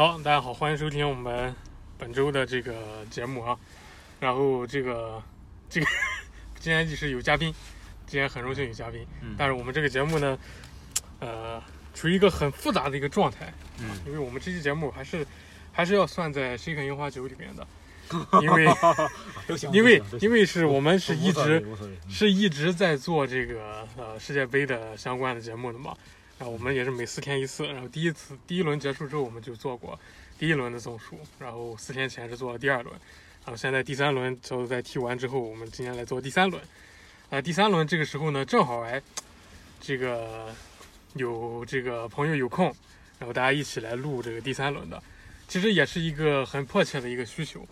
好，大家好，欢迎收听我们本周的这个节目啊。然后这个这个 今天就是有嘉宾，今天很荣幸有嘉宾，嗯。但是我们这个节目呢，呃，处于一个很复杂的一个状态，嗯，因为我们这期节目还是还是要算在《谁肯樱花酒》里面的，因为，因为因为是我们是一直是一直在做这个呃世界杯的相关的节目的嘛。然后我们也是每四天一次，然后第一次第一轮结束之后，我们就做过第一轮的总数，然后四天前是做了第二轮，然后现在第三轮就在踢完之后，我们今天来做第三轮。呃，第三轮这个时候呢，正好哎，这个有这个朋友有空，然后大家一起来录这个第三轮的，其实也是一个很迫切的一个需求，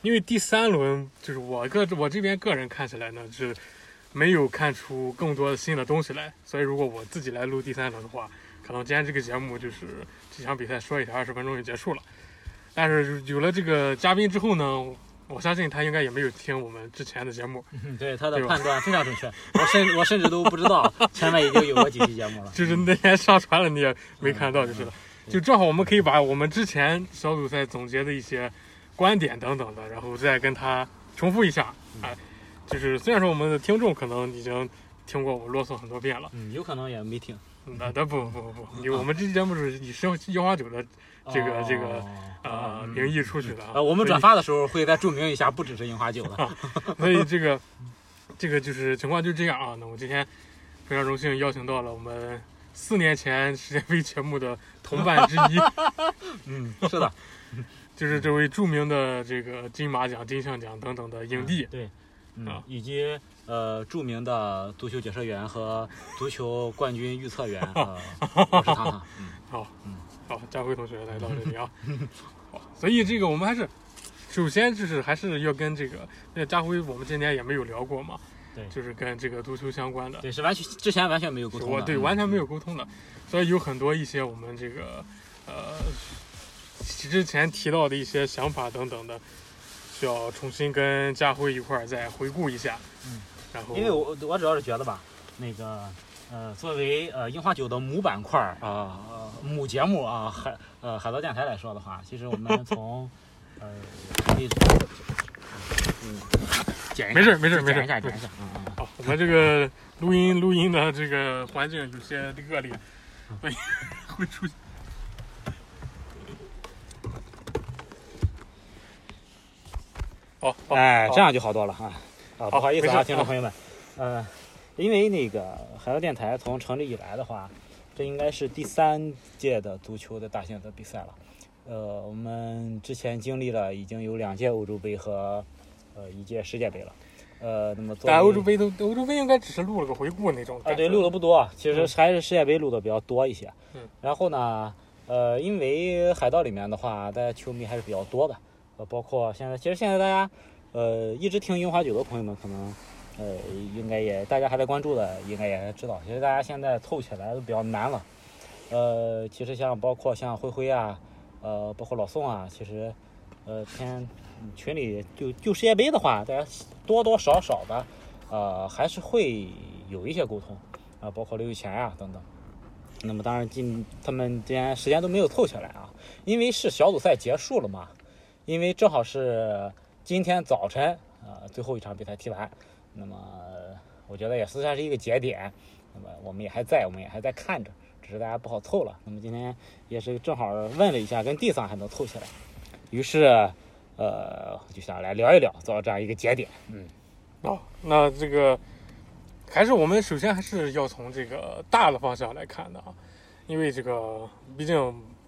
因为第三轮就是我个我这边个人看起来呢是没有看出更多的新的东西来，所以如果我自己来录第三轮的话，可能今天这个节目就是这场比赛说一下二十分钟就结束了。但是有了这个嘉宾之后呢，我相信他应该也没有听我们之前的节目，嗯 对他的判断非常准确，我甚我甚至都不知道前面已经有过几期节目了，就是那天上传了你也没看到就是了。嗯就正好我们可以把我们之前小组赛总结的一些观点等等的，然后再跟他重复一下。嗯哎，就是虽然说我们的听众可能已经听过我啰嗦很多遍了，嗯，有可能也没听，那那不不不不，我们这期节目是以生樱花酒的这个这个哦呃嗯名义出去的啊。呃，我们转发的时候会再注明一下，不只是樱花酒的，所以，所以这个这个就是情况就这样啊。那我今天非常荣幸邀请到了我们四年前世界杯节目的同伴之一。嗯，是的，就是这位著名的这个金马奖、金像奖等等的影帝。对，以及呃著名的足球解说员和足球冠军预测员，呃，我是糖糖，嗯。好，嗯。好，佳辉同学来到这里啊。好，所以这个我们还是首先就是还是要跟这个，那佳辉我们今天也没有聊过嘛，对就是跟这个足球相关的，对，是完全之前完全没有沟通的，我对嗯。完全没有沟通的，所以有很多一些我们这个呃之前提到的一些想法等等的，需要重新跟佳辉一块儿再回顾一下。嗯，然后因为我我主要是觉得吧，那个呃，作为呃樱花酒的母板块儿啊、呃母节目啊，海呃海盗电台来说的话，其实我们 从呃可以嗯剪一下没事没事没事剪一下剪一下，嗯嗯好，我们这个录音录音的这个环境有些恶劣，所以会出现。好，好哎，这样就好多了啊！啊，不好意思啊，听众朋友们，呃，因为那个海盗电台从成立以来的话，这应该是第三届的足球的大型的比赛了。呃，我们之前经历了已经有两届欧洲杯和呃一届世界杯了。呃，那么在欧洲杯都欧洲杯应该只是录了个回顾那种。啊，对，录的不多，其实嗯还是世界杯录的比较多一些。嗯。然后呢，呃，因为海盗里面的话，大家球迷还是比较多的，呃，包括现在，其实现在大家，呃，一直听樱花酒的朋友们，可能，呃，应该也大家还在关注的，应该也知道，其实大家现在凑起来都比较难了。呃，其实像包括像灰灰啊，呃，包括老宋啊，其实，呃，天群里就就世界杯的话，大家多多少少的。呃，还是会有一些沟通啊、包括刘雨前呀、等等。那么当然今他们今天时间都没有凑起来啊，因为是小组赛结束了嘛，因为正好是今天早晨啊、最后一场比赛踢完，那么我觉得也是算是一个节点。那么我们也还在，我们也还在看着，只是大家不好凑了。那么今天也是正好问了一下，跟地上还能凑起来，于是呃就想来聊一聊，做到这样一个节点。嗯。哦，那这个还是我们首先还是要从这个大的方向来看的啊，因为这个毕竟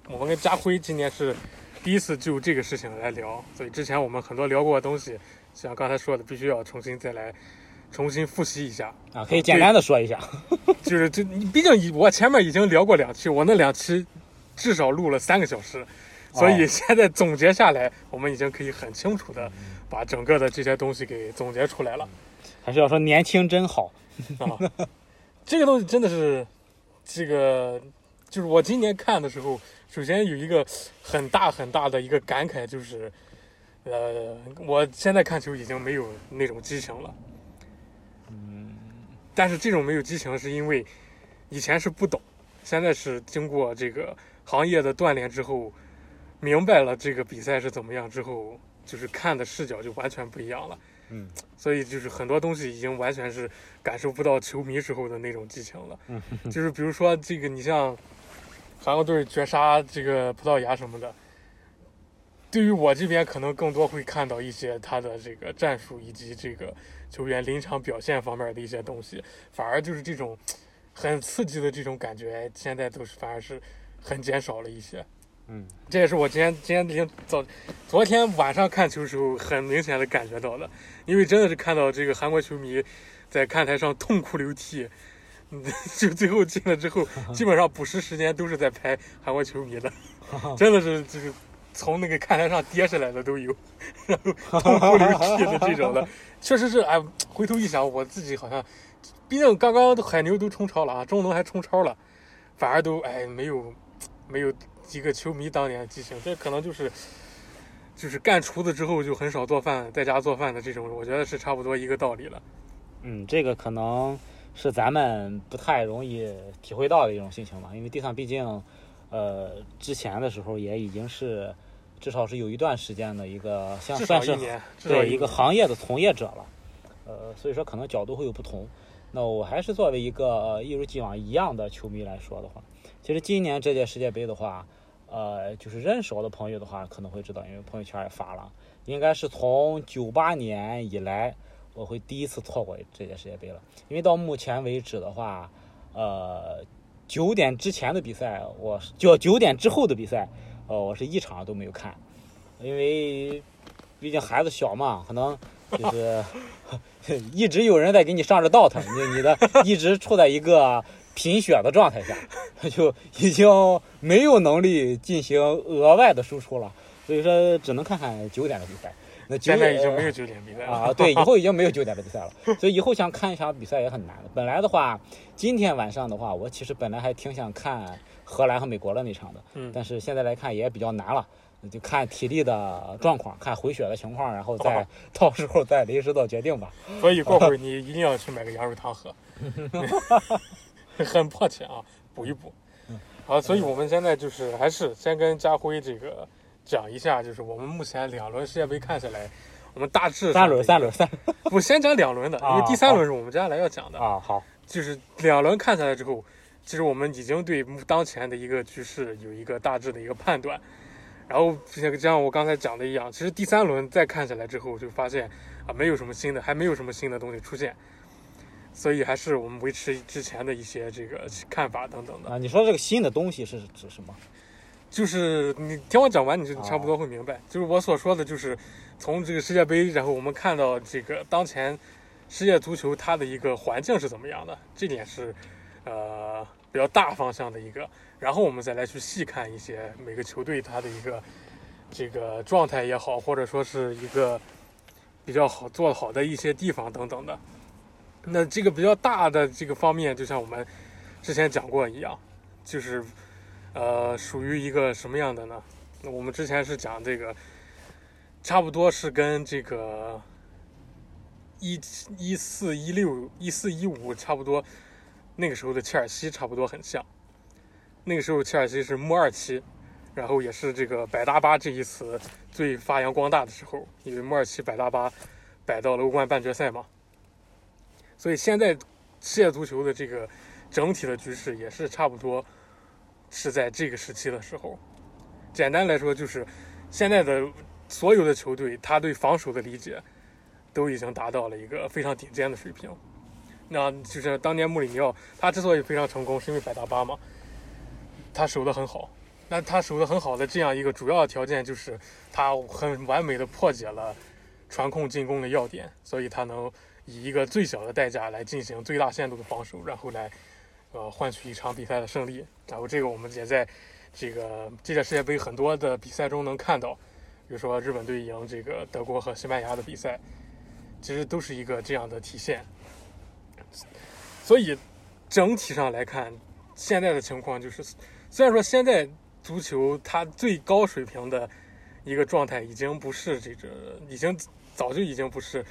我们跟家辉今年是第一次就这个事情来聊，所以之前我们很多聊过的东西，像刚才说的，必须要重新再来重新复习一下。啊，可以简单的说一下。就是这，毕竟以我前面已经聊过两期，我那两期至少录了三个小时，所以哦现在总结下来，我们已经可以很清楚的把整个的这些东西给总结出来了。还是要说年轻真好。啊，这个东西真的是，这个就是我今年看的时候，首先有一个很大很大的一个感慨，就是，呃，我现在看球已经没有那种激情了。嗯，但是这种没有激情，是因为以前是不懂，现在是经过这个行业的锻炼之后，明白了这个比赛是怎么样之后，就是看的视角就完全不一样了。嗯，所以就是很多东西已经完全是感受不到球迷时候的那种激情了。嗯，就是比如说这个，你像韩国队绝杀这个葡萄牙什么的，对于我这边可能更多会看到一些他的这个战术以及这个球员临场表现方面的一些东西，反而就是这种很刺激的这种感觉，现在都是反而是很减少了一些。嗯，这也是我今天今天天早昨天晚上看球时候很明显的感觉到的，因为真的是看到这个韩国球迷在看台上痛哭流涕，嗯，就最后进了之后，基本上补时时间都是在拍韩国球迷的，真的是就是从那个看台上跌下来的都有，然后痛哭流涕的这种的，确实是哎，回头一想，我自己好像，毕竟刚刚海牛都冲超了啊，中农还冲超了，反而都哎没有没有。几个球迷当年的激情，这可能就是就是干厨子之后就很少做饭，在家做饭的这种，我觉得是差不多一个道理了。嗯，这个可能是咱们不太容易体会到的一种心情吧，因为地上毕竟，呃，之前的时候也已经是至少是有一段时间的一个像算是对一个行业的从业者了，呃，所以说可能角度会有不同。那我还是作为一个一如既往一样的球迷来说的话。其实今年这届世界杯的话，呃，就是认识我的朋友的话，可能会知道，因为朋友圈也发了，应该是从九八年以来，我会第一次错过这届世界杯了。因为到目前为止的话，呃，九点之前的比赛，我就九点之后的比赛，呃，我是一场都没有看，因为毕竟孩子小嘛，可能就是 一直有人在给你上着道他，你你的一直处在一个。贫血的状态下，就已经没有能力进行额外的输出了，所以说只能看看九点的比赛。那现在已经没有九点比赛了啊！对，以后已经没有九点的比赛了，所以以后想看一场比赛也很难。本来的话，今天晚上的话，我其实本来还挺想看荷兰和美国的那场的，嗯，但是现在来看也比较难了，就看体力的状况，看回血的情况，然后再到时候再临时做决定吧。所以过会儿 你一定要去买个羊肉汤喝。很迫切啊，补一补。好，所以我们现在就是还是先跟家辉这个讲一下，就是我们目前两轮世界杯看下来，我们大致三轮三轮三，我先讲两轮的，因为第三轮是我们接下来要讲的啊。好，就是两轮看下来之后，其实我们已经对当前的一个局势有一个大致的一个判断。然后像像我刚才讲的一样，其实第三轮再看下来之后，就发现啊，没有什么新的，还没有什么新的东西出现。所以还是我们维持之前的一些这个看法等等的啊。你说这个新的东西是指什么？就是你听我讲完，你就差不多会明白。就是我所说的就是从这个世界杯，然后我们看到这个当前世界足球它的一个环境是怎么样的，这点是呃比较大方向的一个。然后我们再来去细看一些每个球队它的一个这个状态也好，或者说是一个比较好做好的一些地方等等的。那这个比较大的这个方面，就像我们之前讲过一样，就是呃，属于一个什么样的呢？我们之前是讲这个，差不多是跟这个一一四一六一四一五差不多，那个时候的切尔西差不多很像。那个时候切尔西是穆二七，然后也是这个百大巴这一词最发扬光大的时候，因为穆二七百大巴摆到了欧冠半决赛嘛。所以现在世界足球的这个整体的局势也是差不多是在这个时期的时候。简单来说，就是现在的所有的球队，他对防守的理解都已经达到了一个非常顶尖的水平。那就是当年穆里尼奥他之所以非常成功，是因为百大巴嘛，他守得很好。那他守得很好的这样一个主要条件，就是他很完美的破解了传控进攻的要点，所以他能。以一个最小的代价来进行最大限度的防守，然后来，呃，换取一场比赛的胜利。然后这个我们也在这个这届世界杯很多的比赛中能看到，比如说日本队赢这个德国和西班牙的比赛，其实都是一个这样的体现。所以整体上来看，现在的情况就是，虽然说现在足球它最高水平的一个状态已经不是这个，已经早就已经不是。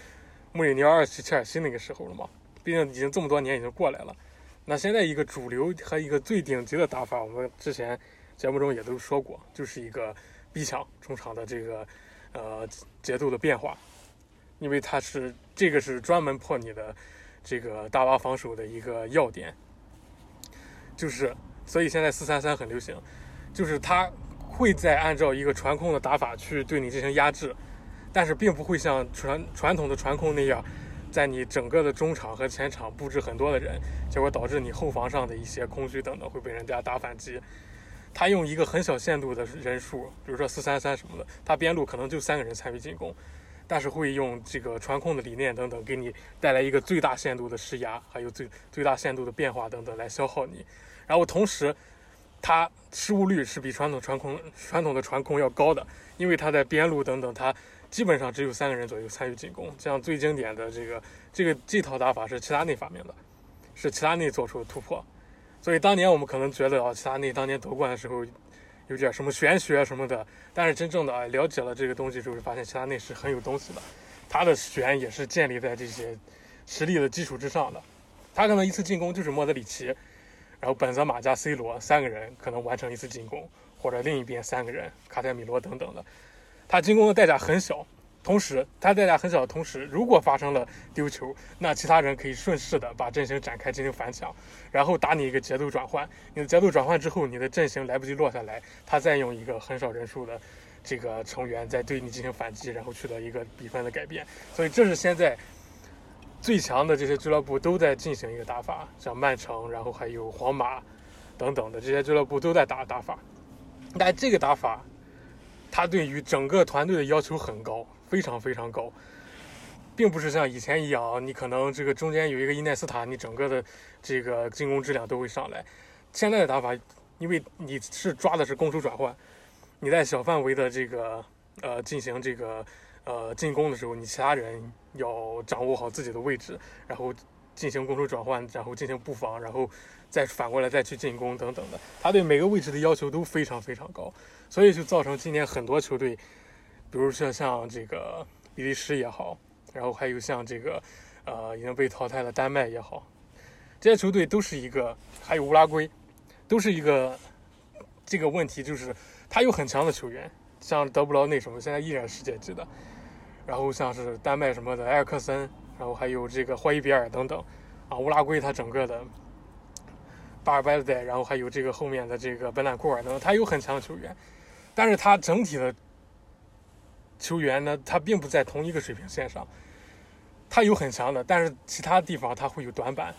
穆里尼奥二期切尔西那个时候了嘛，毕竟已经这么多年已经过来了。那现在一个主流和一个最顶级的打法，我们之前节目中也都说过，就是一个逼抢中场的这个呃节奏的变化，因为它是这个是专门破你的这个大巴防守的一个要点，就是所以现在四三三很流行，就是它会在按照一个传控的打法去对你进行压制，但是并不会像传传统的传控那样。在你整个的中场和前场布置很多的人，结果导致你后防上的一些空虚等等会被人家打反击。他用一个很小限度的人数，比如说四三三什么的，他边路可能就三个人参与进攻，但是会用这个传控的理念等等，给你带来一个最大限度的施压，还有最最大限度的变化等等来消耗你。然后同时，他失误率是比传统传控传统的传控要高的，因为他在边路等等他。基本上只有三个人左右参与进攻，像最经典的这个这个这套打法是齐达内发明的，是齐达内做出的突破。所以当年我们可能觉得啊，齐达内当年夺冠的时候有点什么玄学什么的，但是真正的了解了这个东西之后，发现齐达内是很有东西的。他的玄也是建立在这些实力的基础之上的。他可能一次进攻就是莫德里奇，然后本泽马加 C 罗三个人可能完成一次进攻，或者另一边三个人卡塞米罗等等的。他进攻的代价很小，同时他代价很小的同时，如果发生了丢球，那其他人可以顺势的把阵型展开进行反抢，然后打你一个节奏转换。你的节奏转换之后，你的阵型来不及落下来，他再用一个很少人数的这个成员再对你进行反击，然后取得一个比分的改变。所以这是现在最强的这些俱乐部都在进行一个打法，像曼城，然后还有皇马等等的这些俱乐部都在打打法。但这个打法。他对于整个团队的要求很高，非常非常高，并不是像以前一样，你可能这个中间有一个伊奈斯塔，你整个的这个进攻质量都会上来。现在的打法，因为你是抓的是攻守转换，你在小范围的这个呃进行这个呃进攻的时候，你其他人要掌握好自己的位置，然后进行攻守转换，然后进行布防，然后再反过来再去进攻等等的。他对每个位置的要求都非常非常高。所以就造成今年很多球队，比如说像这个比利时也好，然后还有像这个呃已经被淘汰的丹麦也好，这些球队都是一个，还有乌拉圭，都是一个这个问题，就是他有很强的球员，像德布劳内什么，现在依然世界级的，然后像是丹麦什么的埃尔克森，然后还有这个霍伊比尔等等，啊，乌拉圭他整个的。巴尔拜在，然后还有这个后面的这个本坦库尔等，他有很强的球员。但是他整体的球员呢，他并不在同一个水平线上。他有很强的，但是其他地方他会有短板。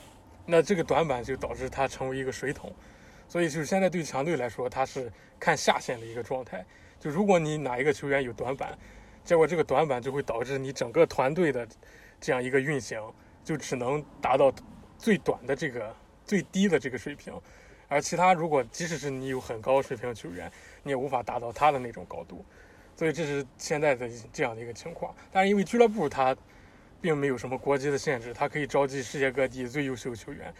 那这个短板就导致他成为一个水桶。所以就是现在对强队来说，他是看下限的一个状态。就如果你哪一个球员有短板，结果这个短板就会导致你整个团队的这样一个运行，就只能达到最短的这个最低的这个水平。而其他如果即使是你有很高水平的球员，你也无法达到他的那种高度，所以这是现在的这样的一个情况。但是因为俱乐部它并没有什么国籍的限制，它可以召集世界各地最优秀球员，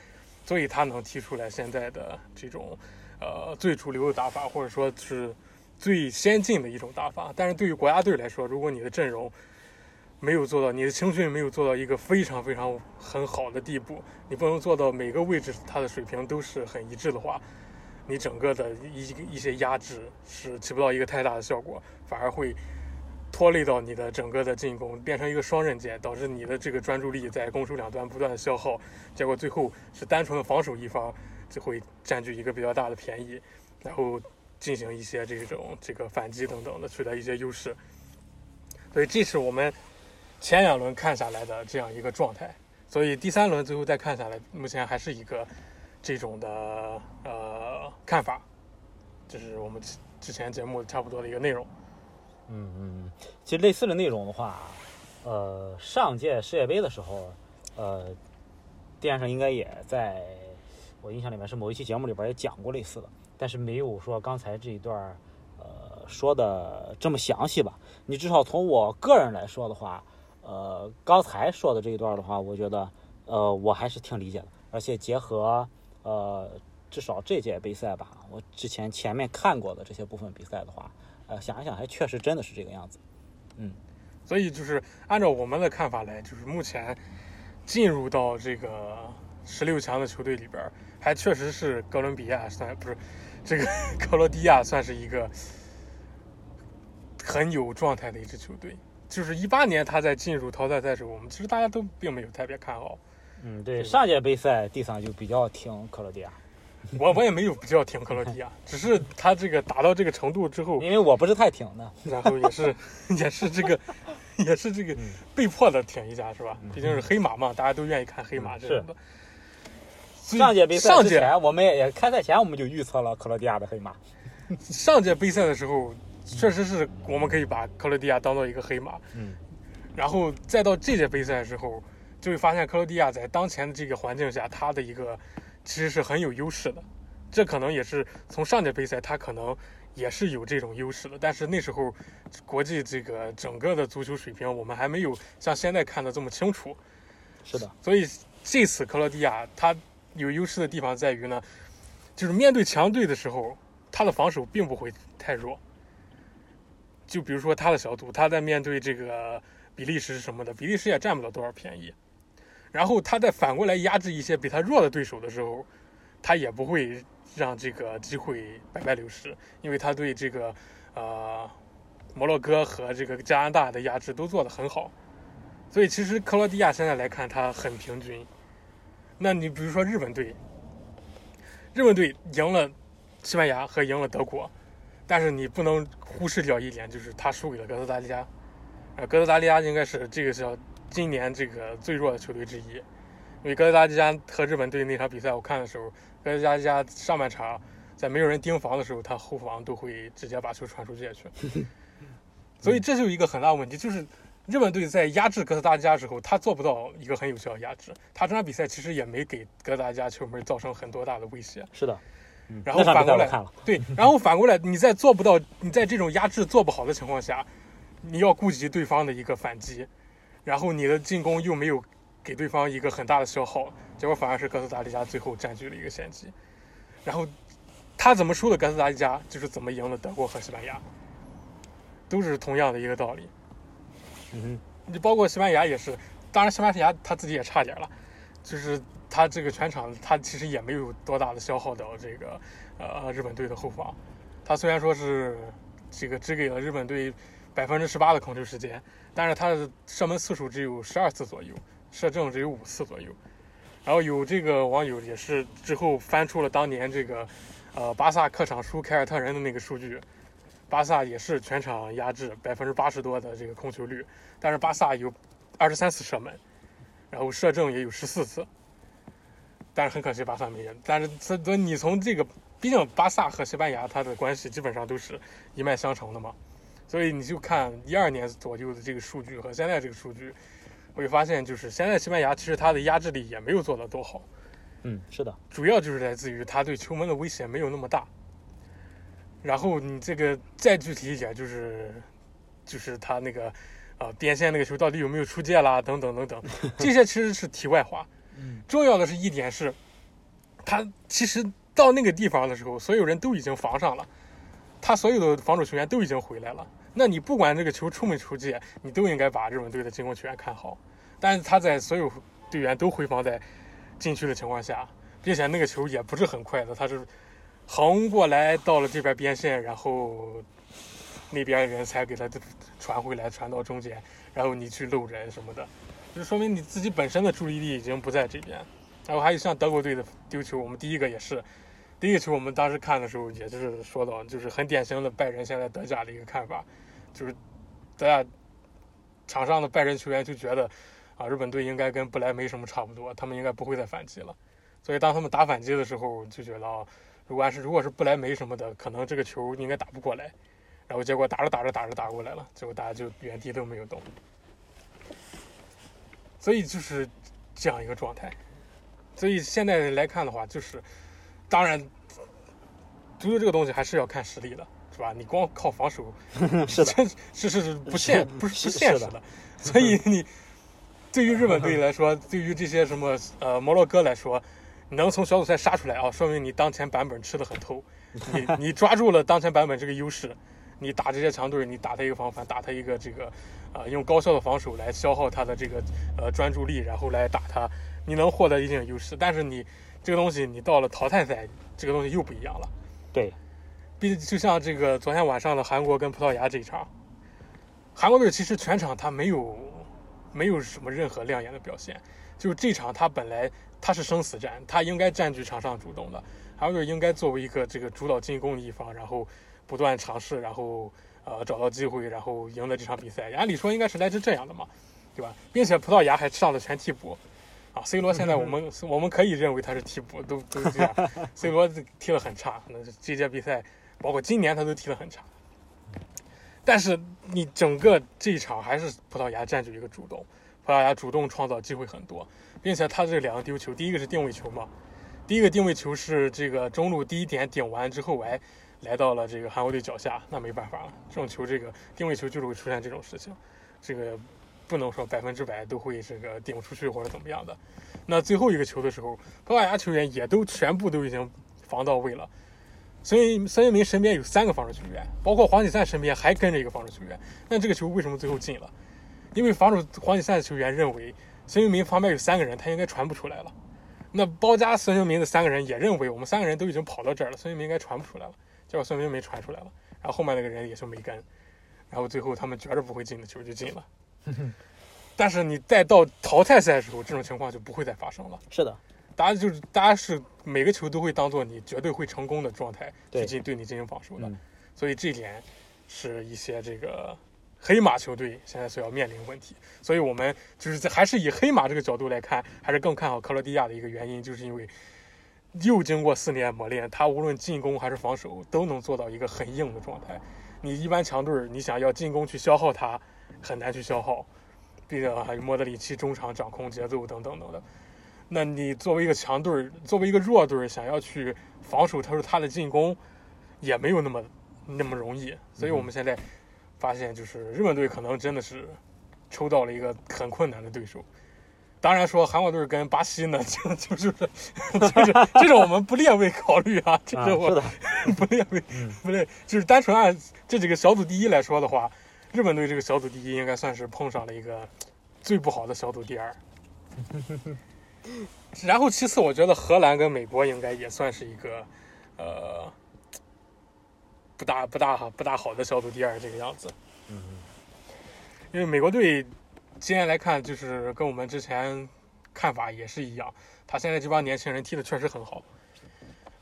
所以它能提出来现在的这种呃最主流的打法，或者说是最先进的一种打法。但是对于国家队来说，如果你的阵容没有做到，你的青训没有做到一个非常非常很好的地步，你不能做到每个位置它的水平都是很一致的话。你整个的一一些压制是起不到一个太大的效果，反而会拖累到你的整个的进攻，变成一个双刃剑，导致你的这个专注力在攻守两端不断的消耗，结果最后是单纯的防守一方就会占据一个比较大的便宜，然后进行一些这种这个反击等等的取得一些优势。所以这是我们前两轮看下来的这样一个状态，所以第三轮最后再看下来，目前还是一个。这种的呃看法，这是我们之前节目差不多的一个内容。嗯嗯，其实类似的内容的话，呃，上届世界杯的时候，呃，电视上应该也在我印象里面是某一期节目里边也讲过类似的，但是没有说刚才这一段呃说的这么详细吧。你至少从我个人来说的话，呃，刚才说的这一段的话，我觉得呃我还是挺理解的，而且结合。呃，至少这届杯赛吧，我之前前面看过的这些部分比赛的话，呃，想一想还确实真的是这个样子。嗯，所以就是按照我们的看法来，就是目前进入到这个十六强的球队里边，还确实是哥伦比亚算不是这个 克罗地亚算是一个很有状态的一支球队。就是一八年他在进入淘汰赛时候，我们其实大家都并没有特别看好。嗯，对，上届杯赛第三就比较挺克罗地亚，我我也没有比较挺克罗地亚，只是他这个打到这个程度之后，因为我不是太挺的。然后也是也是这个也是这个嗯被迫的挺一下是吧？嗯毕竟是黑马嘛，大家都愿意看黑马这种的。上届杯赛上届之前，我们也也开赛前我们就预测了克罗地亚的黑马。上届杯赛的时候，确实是我们可以把克罗地亚当做一个黑马，嗯，然后再到这届杯赛的时候，就会发现克罗地亚在当前的这个环境下，它的一个其实是很有优势的。这可能也是从上届杯赛，它可能也是有这种优势的，但是那时候国际这个整个的足球水平，我们还没有像现在看的这么清楚。是的，所以这次克罗地亚它有优势的地方在于呢，就是面对强队的时候，他的防守并不会太弱。就比如说他的小组，他在面对这个比利时什么的，比利时也占不了多少便宜。然后他再反过来压制一些比他弱的对手的时候，他也不会让这个机会白白流失，因为他对这个呃摩洛哥和这个加拿大的压制都做得很好。所以其实克罗地亚现在来看，他很平均。那你比如说日本队，日本队赢了西班牙和赢了德国，但是你不能忽视掉一点，就是他输给了哥斯达黎加。呃，哥斯达黎加应该是这个叫今年这个最弱的球队之一，因为哥斯达黎加和日本队那场比赛，我看的时候，哥斯达黎加上半场在没有人盯防的时候，他后防都会直接把球传出界去，所以这就一个很大的问题，就是日本队在压制哥斯达黎加的时候，他做不到一个很有效的压制，他这场比赛其实也没给哥斯达黎加球门造成很多大的威胁。是的。嗯然后反过来对，然后反过来，你在做不到，你在这种压制做不好的情况下，你要顾及对方的一个反击，然后你的进攻又没有给对方一个很大的消耗，结果反而是哥斯达黎加最后占据了一个先机。然后他怎么输的哥斯达黎加，就是怎么赢了德国和西班牙，都是同样的一个道理。嗯你包括西班牙也是，当然西班牙他自己也差点了，就是他这个全场他其实也没有多大的消耗到这个呃日本队的后防，他虽然说是这个只给了日本队百分之十八的控球时间，但是他的射门次数只有十二次左右，射正只有五次左右。然后有这个网友也是之后翻出了当年这个呃巴萨客场输凯尔特人的那个数据，巴萨也是全场压制百分之八十多的这个控球率，但是巴萨有二十三次射门，然后射正也有十四次，但是很可惜巴萨没赢。但是这这你从这个，毕竟巴萨和西班牙它的关系基本上都是一脉相承的嘛，所以你就看一二年左右的这个数据和现在这个数据，会发现就是现在西班牙其实它的压制力也没有做得多好。嗯，是的，主要就是来自于他对球门的威胁没有那么大。然后你这个再具体一点，就是就是他那个呃边线那个球到底有没有出界啦，等等等等，这些其实是题外话。重要的是一点是，他其实到那个地方的时候，所有人都已经防上了，他所有的防守球员都已经回来了。那你不管这个球出没出界，你都应该把日本队的进攻球员看好。但是他在所有队员都回防在禁区的情况下，并且那个球也不是很快的，他是横过来到了这边边线，然后那边人才给他传回来，传到中间，然后你去漏人什么的，就说明你自己本身的注意力已经不在这边。然后还有像德国队的丢球，我们第一个也是，第一个球我们当时看的时候，也就是说到，就是很典型的拜仁现在德甲的一个看法，就是德甲场上的拜仁球员就觉得啊，日本队应该跟不来梅什么差不多，他们应该不会再反击了。所以当他们打反击的时候，就觉得啊，如果是如果是不来梅什么的，可能这个球应该打不过来。然后结果打着打着打着打过来了，结果大家就原地都没有动。所以就是这样一个状态。所以现在来看的话，就是当然，足球这个东西还是要看实力的，是吧？你光靠防守，是的，是是是不现不是不现实的。所以你对于日本队来说，对于这些什么呃摩洛哥来说，你能从小组赛杀出来啊，说明你当前版本吃的很透，你你抓住了当前版本这个优势，你打这些强队，你打他一个防反，打他一个这个呃用高效的防守来消耗他的这个呃专注力，然后来打他，你能获得一定的优势。但是你这个东西，你到了淘汰赛，这个东西又不一样了。对，毕就像这个昨天晚上的韩国跟葡萄牙这一场，韩国队其实全场他没有没有什么任何亮眼的表现，就是这场他本来他是生死战，他应该占据场上主动的，韩国队应该作为一个这个主导进攻的一方，然后不断尝试，然后呃找到机会，然后赢得这场比赛。按理说应该是来自这样的嘛，对吧？并且葡萄牙还上了全替补。啊，C 罗现在我们 我们可以认为他是替补，都都这样。C 罗踢得很差，那这届比赛包括今年他都踢得很差。但是你整个这一场还是葡萄牙占据一个主动，葡萄牙主动创造机会很多，并且他这两个丢球，第一个是定位球嘛，第一个定位球是这个中路第一点顶完之后，哎，来到了这个韩国队脚下，那没办法了，这种球这个定位球就是会出现这种事情，这个不能说百分之百都会这个顶出去或者怎么样的。那最后一个球的时候，葡萄牙球员也都全部都已经防到位了。孙兴孙兴民身边有三个防守球员，包括黄启灿身边还跟着一个防守球员。那这个球为什么最后进了？因为防守黄启灿的球员认为孙兴民旁边有三个人，他应该传不出来了。那包夹孙兴民的三个人也认为我们三个人都已经跑到这儿了，孙兴民应该传不出来了。结果孙兴民传出来了，然后后面那个人也就没跟，然后最后他们觉着不会进的球就进了。但是你再到淘汰赛的时候，这种情况就不会再发生了。是的。大家就是大家是每个球都会当做你绝对会成功的状态去进对你进行防守的，所以这一点是一些这个黑马球队现在所要面临的问题。所以我们就是在还是以黑马这个角度来看，还是更看好克罗地亚的一个原因，就是因为又经过四年磨练，他无论进攻还是防守都能做到一个很硬的状态。你一般强队你想要进攻去消耗他，很难去消耗，毕竟还有莫德里奇中场掌控节奏等等等的。那你作为一个强队，作为一个弱队，想要去防守他说他的进攻，也没有那么那么容易。所以我们现在发现，就是日本队可能真的是抽到了一个很 困难的对手。当然说韩国队跟巴西呢，就就是就是这种我们不列位考虑啊，这是我 不列位不列，就是单纯按这几个小组第一来说的话，日本队这个小组第一应该算是碰上了一个最不好的小组第二。然后其次，我觉得荷兰跟美国应该也算是一个，呃，不大不大哈不大好的小组第二这个样子。嗯。因为美国队今天来看，就是跟我们之前看法也是一样，他现在这帮年轻人踢的确实很好，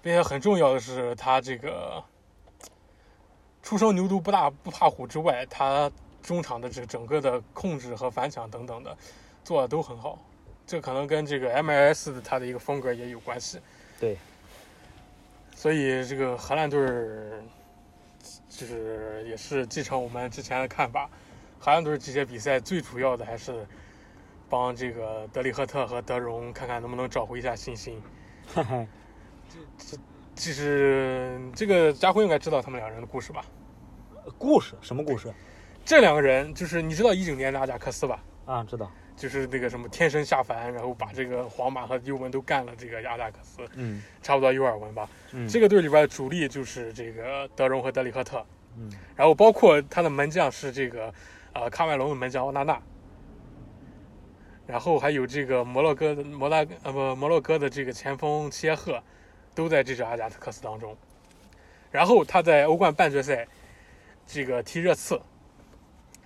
并且很重要的是，他这个初生牛犊不大不怕虎之外，他中场的这整个的控制和反抢等等的做的都很好。这可能跟这个 MLS 的他的一个风格也有关系，对。所以这个荷兰队儿，就是也是继承我们之前的看法，荷兰队这些比赛最主要的还是帮这个德里赫特和德容看看能不能找回一下信心。哈哈，这这其实这个家辉应该知道他们两人的故事吧？故事什么故事？这两个人就是你知道一九年的阿贾克斯吧？啊，知道。就是那个什么天神下凡，然后把这个皇马和尤文都干了。这个阿贾克斯，嗯，差不多有耳闻吧。嗯，这个队里边的主力就是这个德容和德里赫特，嗯，然后包括他的门将是这个呃喀麦隆的门将奥纳纳，然后还有这个摩洛哥的摩拉呃不摩洛哥的这个前锋切赫，都在这支阿贾克斯当中。然后他在欧冠半决赛这个踢热刺，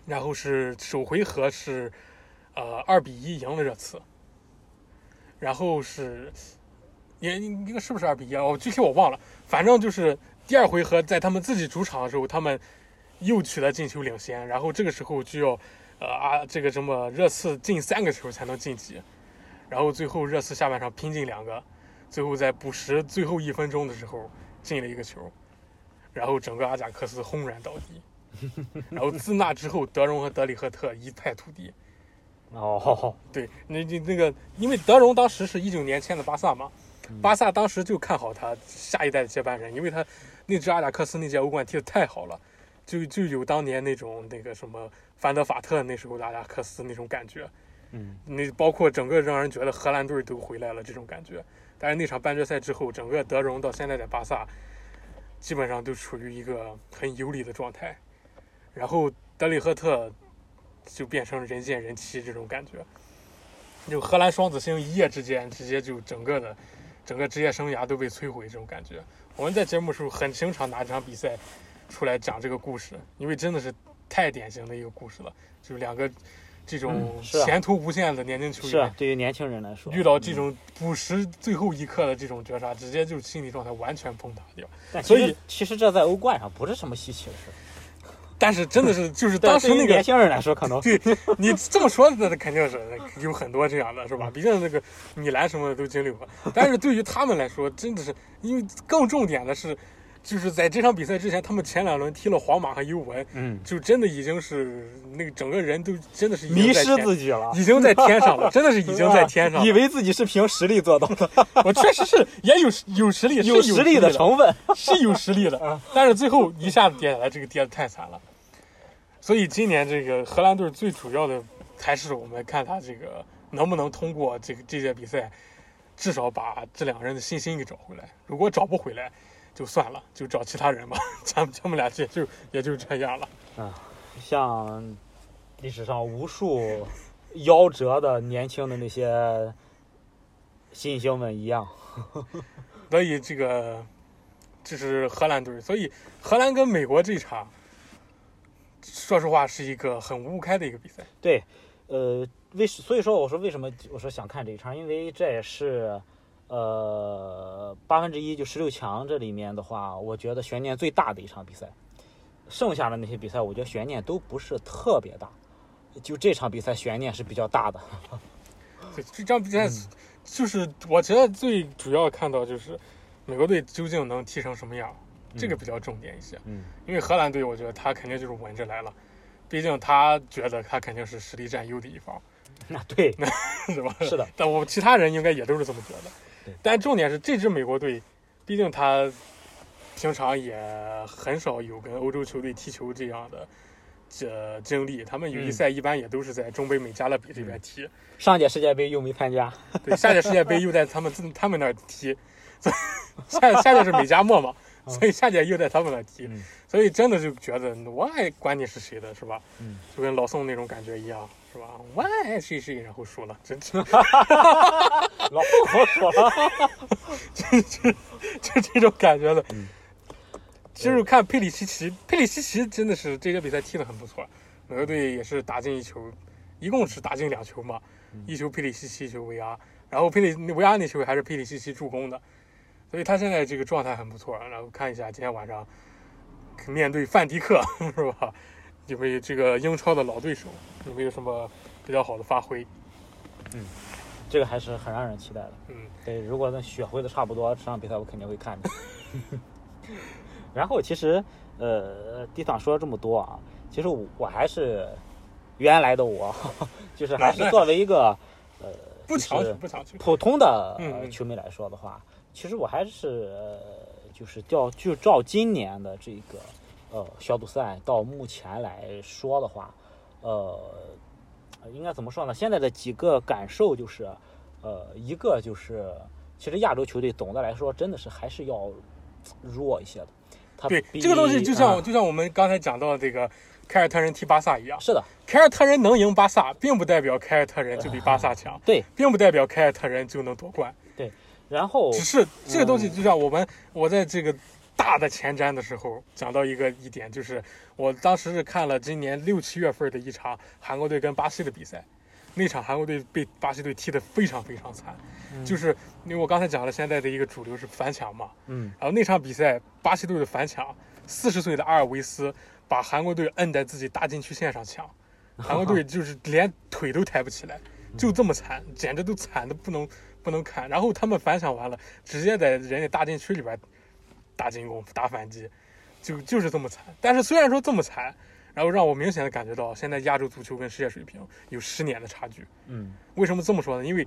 然后是首回合是。呃，二比一赢了热刺，然后是，也应该是不是二比一啊？我具体我忘了，反正就是第二回合在他们自己主场的时候，他们又取得进球领先，然后这个时候就要，呃啊，这个什么热刺进三个球才能晋级，然后最后热刺下半场拼进两个，最后在补时最后一分钟的时候进了一个球，然后整个阿贾克斯轰然倒地，然后自那之后，德容和德里赫特一败涂地。哦，对，那那那个，因为德容当时是一九年签的巴萨嘛，巴萨当时就看好他下一代的接班人，因为他那支阿贾克斯那届欧冠踢得太好了，就就有当年那种那个什么范德法特那时候的阿贾克斯那种感觉，嗯，那包括整个让人觉得荷兰队都回来了这种感觉。但是那场半决赛之后，整个德容到现在在巴萨基本上都处于一个很有利的状态，然后德里赫特。就变成人见人欺这种感觉，就荷兰双子星一夜之间直接就整个的，整个职业生涯都被摧毁这种感觉。我们在节目时候很经常拿这场比赛出来讲这个故事，因为真的是太典型的一个故事了，就是两个这种前途无限的年轻球是啊员。对于年轻人来说，遇到这种补时最后一刻的这种绝杀，直接就心理状态完全崩塌掉。所以实其实这在欧冠上不是什么稀奇的事。但是真的是，就是当时那个年轻人来说，可能对你这么说，那肯定是有很多这样的，是吧？毕竟那个米兰什么的都经历过。但是对于他们来说，真的是因为更重点的是，就是在这场比赛之前，他们前两轮踢了皇马和尤文，嗯就真的已经是那个整个人都真的是迷失自己了，已经在天上了，真的是已经在天上了。以为自己是凭实力做到的，我确实是也有有实力，是有实力的的成分。是有实力的，但是最后一下子跌下来，这个跌的太惨了。所以今年这个荷兰队最主要的还是我们看他这个能不能通过这个这届比赛，至少把这两个人的信心给找回来。如果找不回来，就算了，就找其他人吧。咱们咱们俩也就也就这样了。啊像历史上无数夭折的年轻的那些新星们一样，所以这个这是荷兰队，所以荷兰跟美国这场，说实话是一个很五五开的一个比赛。对，呃，为所以说我说为什么我说想看这一场，因为这也是呃八分之一就十六强这里面的话，我觉得悬念最大的一场比赛。剩下的那些比赛，我觉得悬念都不是特别大，就这场比赛悬念是比较大的。对，这场比赛就是我觉得最主要看到就是美国队究竟能踢成什么样，这个比较重点一些。嗯因为荷兰队，我觉得他肯定就是稳着来了，毕竟他觉得他肯定是实力占优的一方，那对，是吧？是的，但我其他人应该也都是这么觉得对。但重点是这支美国队，毕竟他平常也很少有跟欧洲球队踢球这样的这经历，他们友谊嗯。赛一般也都是在中北美加勒比这边踢。上届世界杯又没参加，对，下届世界杯又在他们自他们那儿踢，所以下下届是美加墨嘛，所以下届又在他们那儿踢，嗯。所以真的就觉得我还管你是谁的，是吧？嗯，就跟老宋那种感觉一样，是吧？我爱谁谁，然后输了，真是老好说了，就 就就这种感觉的。嗯其实看佩里西奇，佩里西奇真的是这个比赛踢得很不错，美国队也是打进一球，一共是打进两球嘛，嗯一球佩里西奇，一球维阿，然后佩里维阿那球还是佩里西奇助攻的，所以他现在这个状态很不错。然后看一下今天晚上面对范迪克 是吧？有没有这个英超的老对手有没有什么比较好的发挥？嗯这个还是很让人期待的。嗯，对，如果能学会的差不多，这场比赛我肯定会看的。然后其实，呃，地场说了这么多啊，其实我我还是原来的我，就是还是作为一个呃 不强不强求。普通的、呃球迷来说的话，其实我还是、呃、就是照就照今年的这个呃小组赛到目前来说的话，呃，应该怎么说呢？现在的几个感受就是，呃，一个就是其实亚洲球队总的来说真的是还是要弱一些的。它对比这个东西，就像、啊就像我们刚才讲到这个凯尔特人踢巴萨一样，是的，凯尔特人能赢巴萨，并不代表凯尔特人就比巴萨强，对，并不代表凯尔特人就能夺冠。对然后只是这个东西，就像我们我在这个大的前瞻的时候讲到一个一点，就是我当时是看了今年六七月份的一场韩国队跟巴西的比赛，那场韩国队被巴西队踢得非常非常惨，就是因为我刚才讲了，现在的一个主流是反抢嘛，嗯。然后那场比赛巴西队的反抢，四十岁的阿尔维斯把韩国队摁在自己大禁区线上抢，韩国队就是连腿都抬不起来，就这么惨，简直都惨的不能不能看。然后他们反抢完了，直接在人家大禁区里边打进攻、打反击，就就是这么惨。但是虽然说这么惨，然后让我明显的感觉到现在亚洲足球跟世界水平有十年的差距。嗯为什么这么说呢？因为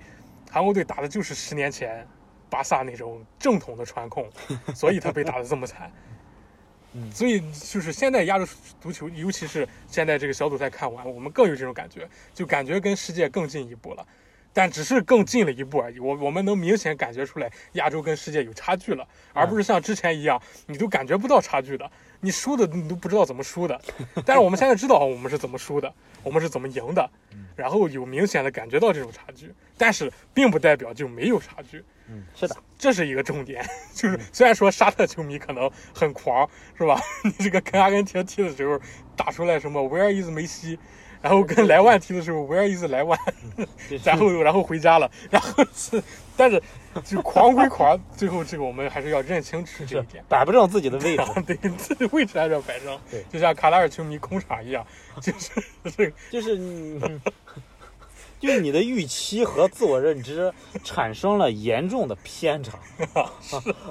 韩国队打的就是十年前巴萨那种正统的传控，所以他被打的这么惨。嗯所以就是现在亚洲足球，尤其是现在这个小组赛看完，我们更有这种感觉，就感觉跟世界更进一步了，但只是更近了一步而已。我我们能明显感觉出来，亚洲跟世界有差距了，而不是像之前一样，你都感觉不到差距的，你输的你都不知道怎么输的。但是我们现在知道我们是怎么输的，我们是怎么赢的，然后有明显的感觉到这种差距，但是并不代表就没有差距。嗯，是的，这是一个重点，就是虽然说沙特球迷可能很狂，是吧？你这个跟阿根廷踢的时候打出来什么 Where is 梅西，然后跟莱万踢的时候 Where is 莱万，然后然后回家了，然后是，但是就狂归狂，最后这个我们还是要认清楚这一点，摆不正自己的位置，对，自己位置还是要摆正，对，就像卡塔尔球迷空场一样，就是这个就是你。就你的预期和自我认知产生了严重的偏差，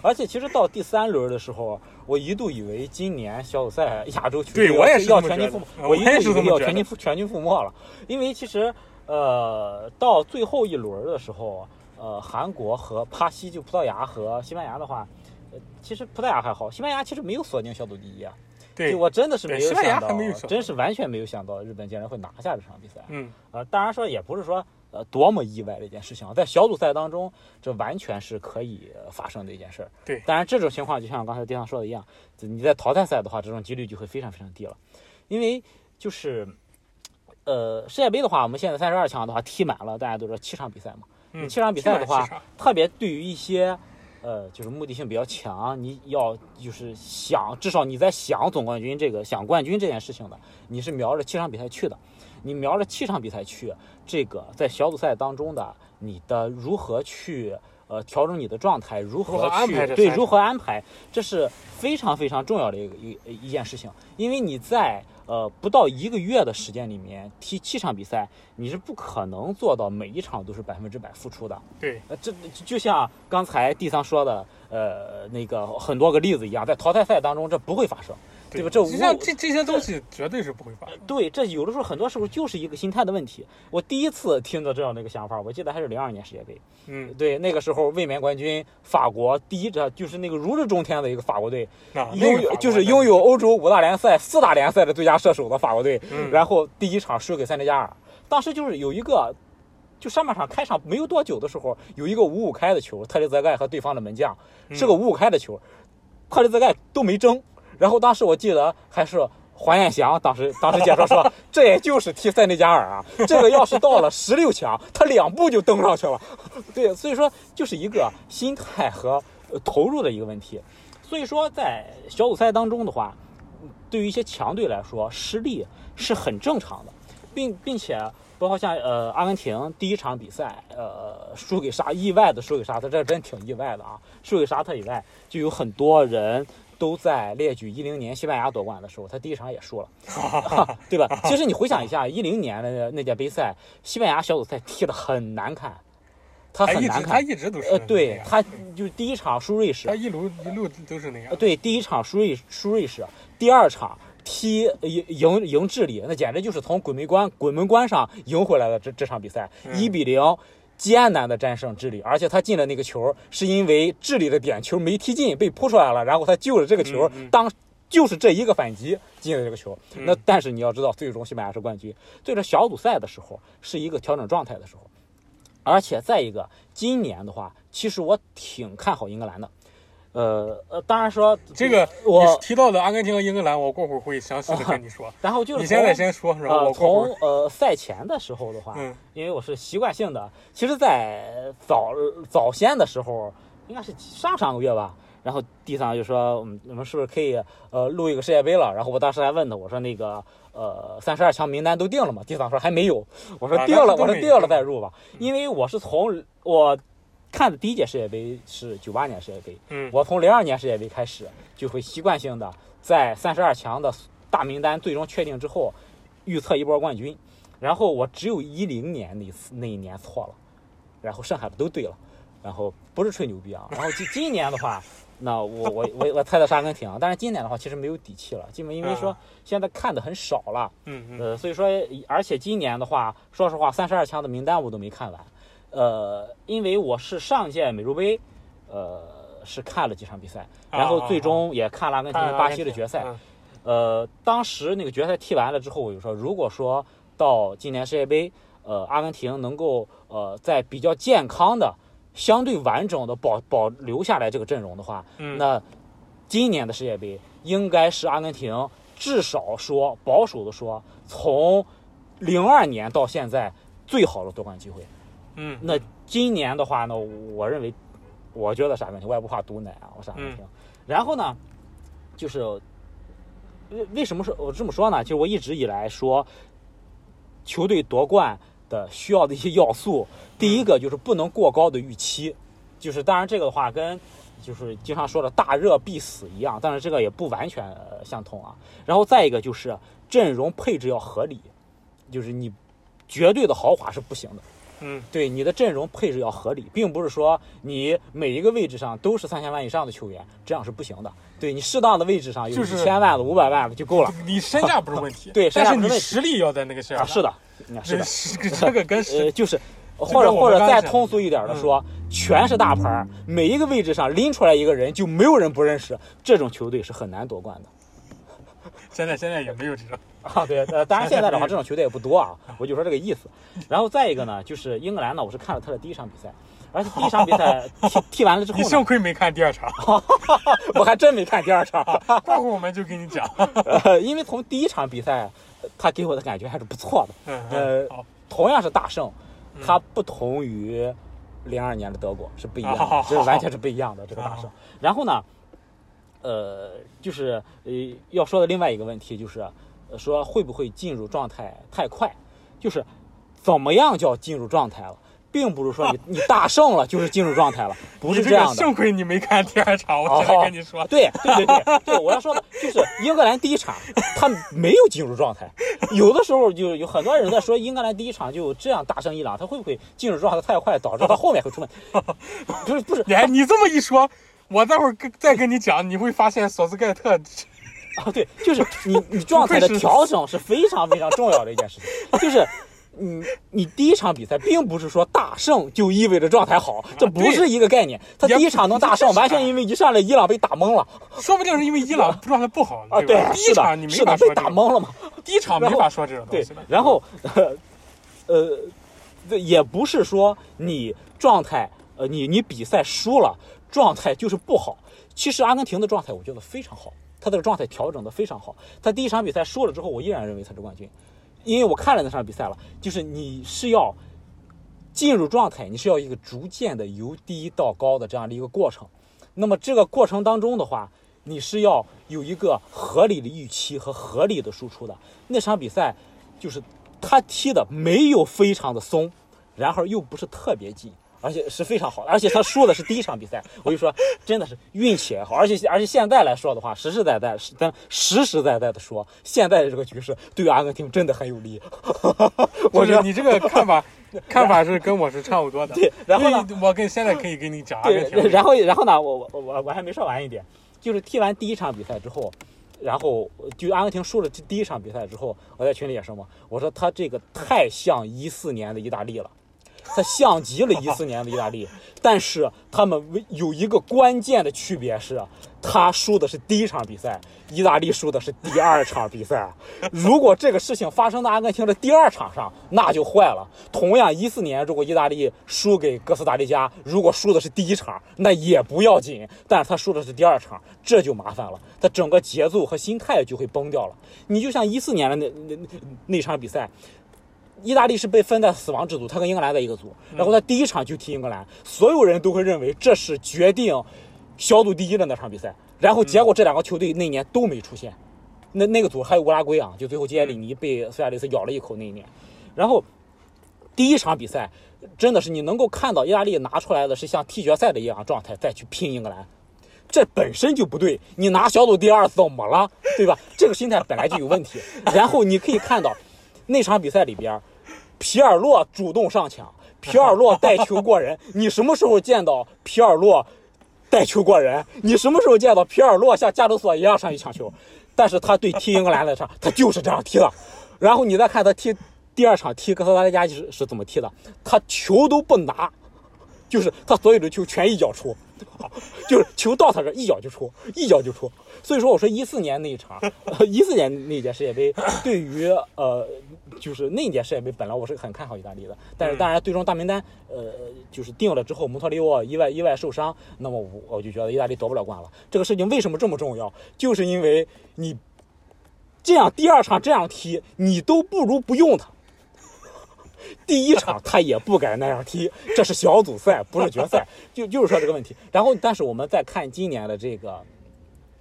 而且其实到第三轮的时候，我一度以为今年小组赛亚洲区对我也是要全军覆，我一度以为要全军覆全军覆没了，因为其实呃到最后一轮的时候，呃韩国和巴西就葡萄牙和西班牙的话，呃其实葡萄牙还好，西班牙其实没有锁定小组第一啊。对，我真的是没有想到，有真是完全没有想到日本竟然会拿下这场比赛。嗯，呃，当然说也不是说呃多么意外的一件事情啊，在小组赛当中，这完全是可以发生的一件事儿。对，当然这种情况就像刚才丁上说的一样，你在淘汰赛的话，这种几率就会非常非常低了，因为就是呃世界杯的话，我们现在三十二强的话踢满了，大家都知道七场比赛嘛，嗯，七场比赛的话，特别对于一些。呃，就是目的性比较强，你要就是想，至少你在想总冠军这个想冠军这件事情的，你是瞄着七场比赛去的，你瞄着七场比赛去，这个在小组赛当中的你的如何去呃调整你的状态，如何去对如何安排，这是非常非常重要的一个一一件事情，因为你在。呃，不到一个月的时间里面踢七场比赛，你是不可能做到每一场都是百分之百付出的。对，呃，这就像刚才地桑说的，呃，那个很多个例子一样，在淘汰赛当中这不会发生。对吧？这像这这些东西绝对是不会发生。对，这有的时候很多时候就是一个心态的问题。我第一次听到这样的一个想法，我记得还是零二年世界杯。嗯，对，那个时候卫冕冠军法国第一支就是那个如日中天的一个法国队，拥有就是拥有欧洲五大联赛四大联赛的最佳射手的法国队，嗯然后第一场输给塞内加尔。当时就是有一个，就上半场开场没有多久的时候，有一个五五开的球，特雷泽盖和对方的门将是个五五开的球，特雷泽盖都没争。然后当时我记得还是黄燕翔，当时当时介绍说，这也就是踢塞内加尔啊，这个要是到了十六强，他两步就登上去了。对，所以说就是一个心态和投入的一个问题。所以说在小组赛当中的话，对于一些强队来说，失利是很正常的，并并且包括像呃阿根廷第一场比赛，呃输给沙意外的输给沙特，这真挺意外的啊，输给沙特以外，就有很多人。都在列举一零年西班牙夺冠的时候，他第一场也输了，对吧？其实你回想一下，一零年的那届杯赛，西班牙小组赛踢得很难看，他很难看，他一直都是呃，对，他就第一场输瑞士，他一路一路都是那样。对，第一场输瑞输瑞士，第二场踢赢赢赢智利，那简直就是从鬼门关鬼门关上赢回来的这这场比赛，一比零。艰难的战胜智利，而且他进了那个球，是因为智利的点球没踢进，被扑出来了，然后他救了这个球，当就是这一个反击进了这个球。那但是你要知道，最终西班牙是冠军。对着小组赛的时候是一个调整状态的时候，而且再一个，今年的话，其实我挺看好英格兰的。呃呃，当然说这个我提到的阿根廷和英格兰，我过会儿会详细的 跟你说。然后就是你现在先说，然后从呃赛前的时候的话，因为我是习惯性的，其实，在早早先的时候，应该是上上个月吧，然后地上就说，嗯，我们是不是可以呃录一个世界杯了？然后我当时还问他，我说那个呃三十二强名单都定了吗？地上说还没有，我说定了，我说定了再入吧，因为我是从我。看的第一届世界杯是九八年世界杯，嗯，我从零二年世界杯开始就会习惯性的在三十二强的大名单最终确定之后预测一波冠军，然后我只有一零年那次那一年错了，然后剩下的都对了，然后不是吹牛逼啊，然后今 今年的话，那我我我我猜的是阿根廷，但是今年的话其实没有底气了，基本因为说现在看的很少了，嗯呃，所以说而且今年的话，说实话三十二强的名单我都没看完。呃，因为我是上届美洲杯，呃，是看了几场比赛，然后最终也看了阿根廷巴西的决赛。呃，当时那个决赛踢完了之后，我就说，如果说到今年世界杯，呃，阿根廷能够呃在比较健康的、相对完整的保保留下来这个阵容的话，那今年的世界杯应该是阿根廷至少说保守的说，从零二年到现在最好的夺冠机会。嗯，那今年的话呢，我认为，我觉得啥问题，我也不怕毒奶啊，我是阿根廷。然后呢，就是为为什么说我这么说呢？就是我一直以来说，球队夺冠的需要的一些要素，第一个就是不能过高的预期，就是当然这个的话跟就是经常说的大热必死一样，但是这个也不完全、呃相同啊。然后再一个就是阵容配置要合理，就是你绝对的豪华是不行的。嗯，对你的阵容配置要合理，并不是说你每一个位置上都是三千万以上的球员，这样是不行的。对你适当的位置上有就是一千万的、五百万的就够了你身价不是问题，对但是你实力要在那个线啊。上。是的，嗯 是的，这个跟呃，就是或者或者再通俗一点的说，全是大牌，每一个位置上拎出来一个人，就没有人不认识，这种球队是很难夺冠的。现在现在也没有这种。啊，对，呃，当然现在的话，这种球队也不多啊，我就说这个意思。然后再一个呢，就是英格兰呢，我是看了他的第一场比赛，而且第一场比赛踢 踢完了之后你，幸亏没看第二场，我还真没看第二场，过会儿我们就跟你讲。呃，因为从第一场比赛，呃他给我的感觉还是不错的。嗯呃同样是大胜，它不同于零二年的德国是不一样的，这是完全是不一样的这个大胜。然后呢，呃，就是呃要说的另外一个问题就是，呃说会不会进入状态太快？就是怎么样叫进入状态了，并不是说你 你大胜了就是进入状态了，不是这样的。幸亏你没看第二场，我只能跟你说。对对对对对，我要说的就是英格兰第一场他没有进入状态，有的时候就有很多人在说英格兰第一场就这样大胜伊朗，他会不会进入状态太快，导致他后面会出问题？不是不是你你这么一说，我待会儿跟再跟你讲，你会发现索斯盖特啊，对，就是你你状态的调整是非常非常重要的一件事情，就是。你你第一场比赛并不是说大胜就意味着状态好，这不是一个概念。他第一场能大胜，完全因为一上来伊朗被打懵了说不定是因为伊朗状态不好啊！对吧，第是的一场你，没是的，被打懵了嘛。第一场没法说这种东对西的。，然后，呃，呃，也不是说你状态，呃，你你比赛输了，状态就是不好。其实阿根廷的状态我觉得非常好，他的状态调整的非常好。他第一场比赛输了之后，我依然认为他是冠军，因为我看了那场比赛了，就是你是要进入状态，你是要一个逐渐的由低到高的这样的一个过程。那么这个过程当中的话，你是要有一个合理的预期和合理的输出的。那场比赛就是他踢的没有非常的松，然后又不是特别紧，而且是非常好的。而且他输的是第一场比赛，我就说真的是运气也好。而且而且现在来说的话，实实在在是咱实实在在的说，现在的这个局势对于阿根廷真的很有利。我觉得我觉得你这个看法 看法是跟我是差不多的。对然后呢我跟现在可以跟你讲阿根对，廷，然后然后呢，我我我我还没说完一点，就是踢完第一场比赛之后，然后就阿根廷输了第一场比赛之后，我在群里也说嘛，我说他这个太像一四年的意大利了。他像极了一四年的意大利，但是他们有一个关键的区别是，他输的是第一场比赛，意大利输的是第二场比赛。如果这个事情发生在阿根廷的第二场上，那就坏了。同样，一四年如果意大利输给哥斯达黎加，如果输的是第一场，那也不要紧，但是他输的是第二场，这就麻烦了，他整个节奏和心态就会崩掉了。你就像一四年的那那那那场比赛。意大利是被分在死亡之组，他跟英格兰在一个组，然后他第一场就踢英格兰，所有人都会认为这是决定小组第一的那场比赛，然后结果这两个球队那年都没出现，那那个组还有乌拉圭啊，就最后基耶里尼被苏亚雷斯咬了一口那一年，然后第一场比赛真的是你能够看到意大利拿出来的是像踢决赛的一样状态再去拼英格兰。这本身就不对，你拿小组第二怎么了，对吧？这个心态本来就有问题。然后你可以看到，那场比赛里边，皮尔洛主动上抢，皮尔洛带球过人。你什么时候见到皮尔洛带球过人？你什么时候见到皮尔洛像加德索一样上去抢球？但是他对踢英格兰那场，他就是这样踢的。然后你再看他踢第二场踢哥斯达黎加是是怎么踢的，他球都不拿，就是他所有的球全一脚出。就是球到他这一脚就出，一脚就出。所以说，我说一四年那一场，一、呃、四年那届世界杯，对于呃，就是那届世界杯，本来我是很看好意大利的，但是当然最终大名单呃就是定了之后，蒙特利沃意外意外受伤，那么我我就觉得意大利夺不了冠了。这个事情为什么这么重要？就是因为你这样第二场这样踢，你都不如不用他。第一场他也不敢那样踢，这是小组赛，不是决赛，就就是说这个问题。然后，但是我们再看今年的这个，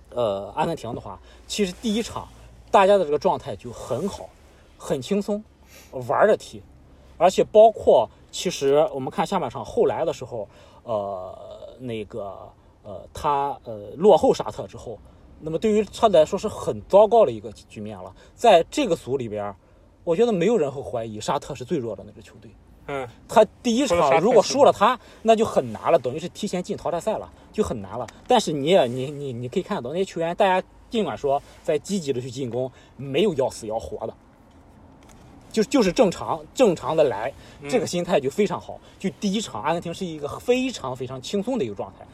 呃，阿根廷的话，其实第一场大家的这个状态就很好，很轻松，玩着踢，而且包括其实我们看下半场后来的时候，呃，那个呃，他呃落后沙特之后。那么对于他来说是很糟糕的一个局面了。在这个组里边，我觉得没有人会怀疑沙特是最弱的那支球队。嗯，他第一场如果输了他，那就很难了，等于是提前进淘汰赛了，就很难了。但是你也你你你可以看到那些球员，大家尽管说在积极的去进攻，没有要死要活的，就就是正常正常的来，这个心态就非常好。就第一场阿根廷是一个非常非常轻松的一个状态。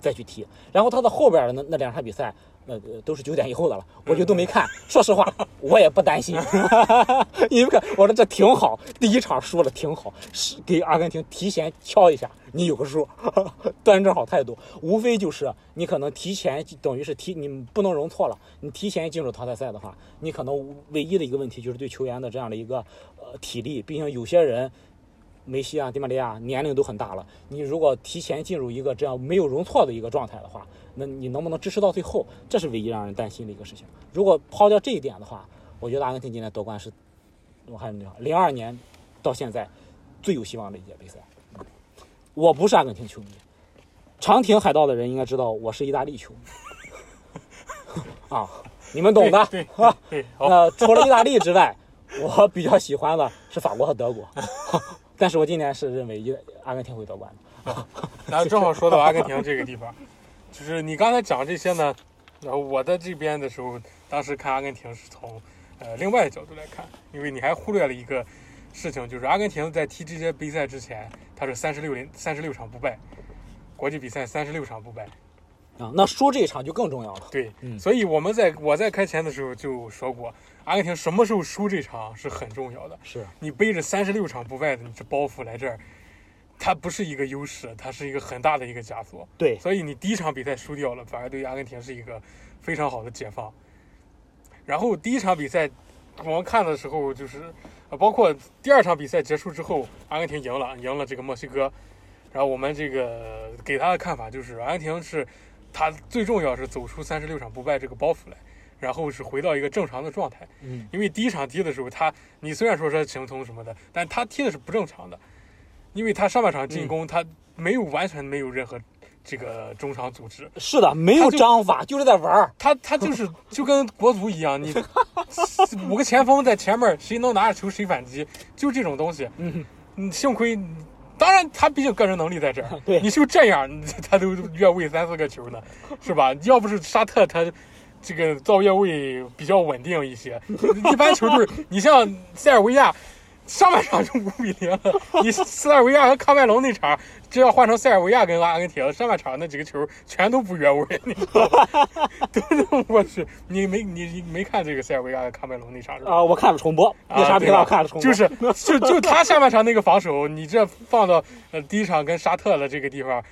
再去踢，然后他的后边的那那两场比赛，那都是九点以后的了，我就都没看。说实话，我也不担心，因为我说这挺好，第一场输了挺好，是给阿根廷提前敲一下，你有个数，端正好态度。无非就是你可能提前等于是提，你不能容错了。你提前进入淘汰赛的话，你可能唯一的一个问题就是对球员的这样的一个呃体力，毕竟有些人。梅西啊，迪玛利亚年龄都很大了。你如果提前进入一个这样没有容错的一个状态的话，那你能不能支持到最后？这是唯一让人担心的一个事情。如果抛掉这一点的话，我觉得阿根廷今年夺冠是，我还有那零二年到现在最有希望的一届杯赛。我不是阿根廷球迷，长亭海盗的人应该知道我是意大利球迷。啊，你们懂的。对对。那除了意大利之外。我比较喜欢的是法国和德国，但是我今年是认为阿阿根廷会夺冠的。然后正好说到阿根廷这个地方，就是你刚才讲这些呢，然后我在这边的时候，当时看阿根廷是从呃另外的角度来看，因为你还忽略了一个事情，就是阿根廷在踢这些杯赛之前，他是三十六连三十六场不败，国际比赛三十六场不败。啊，那输这一场就更重要了。对，所以我们在我在开前的时候就说过。阿根廷什么时候输这场是很重要的。是你背着三十六场不败的你这包袱来这儿，它不是一个优势，它是一个很大的一个枷锁。对，所以你第一场比赛输掉了，反而对于阿根廷是一个非常好的解放。然后第一场比赛我们看的时候，就是包括第二场比赛结束之后，阿根廷赢了，赢了这个墨西哥。然后我们这个给他的看法就是，阿根廷是他最重要是走出三十六场不败这个包袱来。然后是回到一个正常的状态，嗯，因为第一场踢的时候，他你虽然说是行通什么的，但他踢的是不正常的，因为他上半场进攻他没有完全没有任何这个中场组织，是的，没有章法，就是在玩儿，他他就是 就跟国足一样，你 五个前锋在前面，谁能拿着球谁反击，就这种东西，嗯，幸亏，当然他毕竟个人能力在这儿，对，你就这样，他都越位三四个球呢，是吧？要不是沙特他。这个造越位比较稳定一些，一般球队，你像塞尔维亚，上半场就五比零了。你塞尔维亚和喀麦隆那场，这要换成塞尔维亚跟阿根廷，上半场那几个球全都不越位，你知道吗？都是我去，你没你没看这个塞尔维亚和喀麦隆那场是吧？啊，我看了重播，那啥频道看了重播？就是就就他下半场那个防守，你这放到呃第一场跟沙特的这个地方，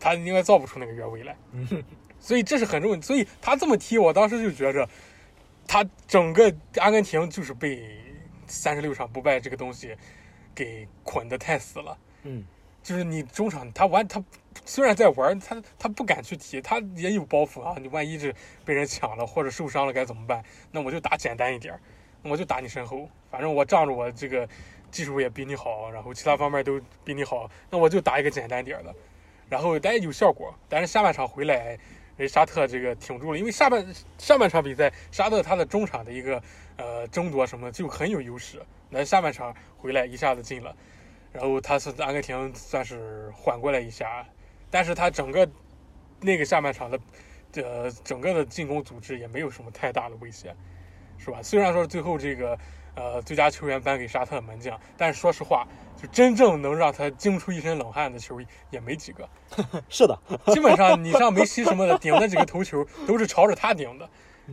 他应该造不出那个越位来。所以这是很重要，所以他这么踢，我当时就觉着，他整个阿根廷就是被三十六场不败这个东西给捆得太死了。嗯，就是你中场他玩他虽然在玩，他他不敢去踢，他也有包袱啊。你万一是被人抢了或者受伤了该怎么办？那我就打简单一点，我就打你身后，反正我仗着我这个技术也比你好，然后其他方面都比你好，那我就打一个简单点的，然后但也有效果。但是下半场回来。为沙特这个挺住了，因为下半上半场比赛，沙特他的中场的一个呃争夺什么就很有优势。那下半场回来一下子进了，然后他是阿根廷算是缓过来一下，但是他整个那个下半场的呃整个的进攻组织也没有什么太大的威胁，是吧？虽然说最后这个。呃，最佳球员颁给沙特的门将，但是说实话，就真正能让他惊出一身冷汗的球也没几个。是的，基本上你像梅西什么的顶那几个头球都是朝着他顶的，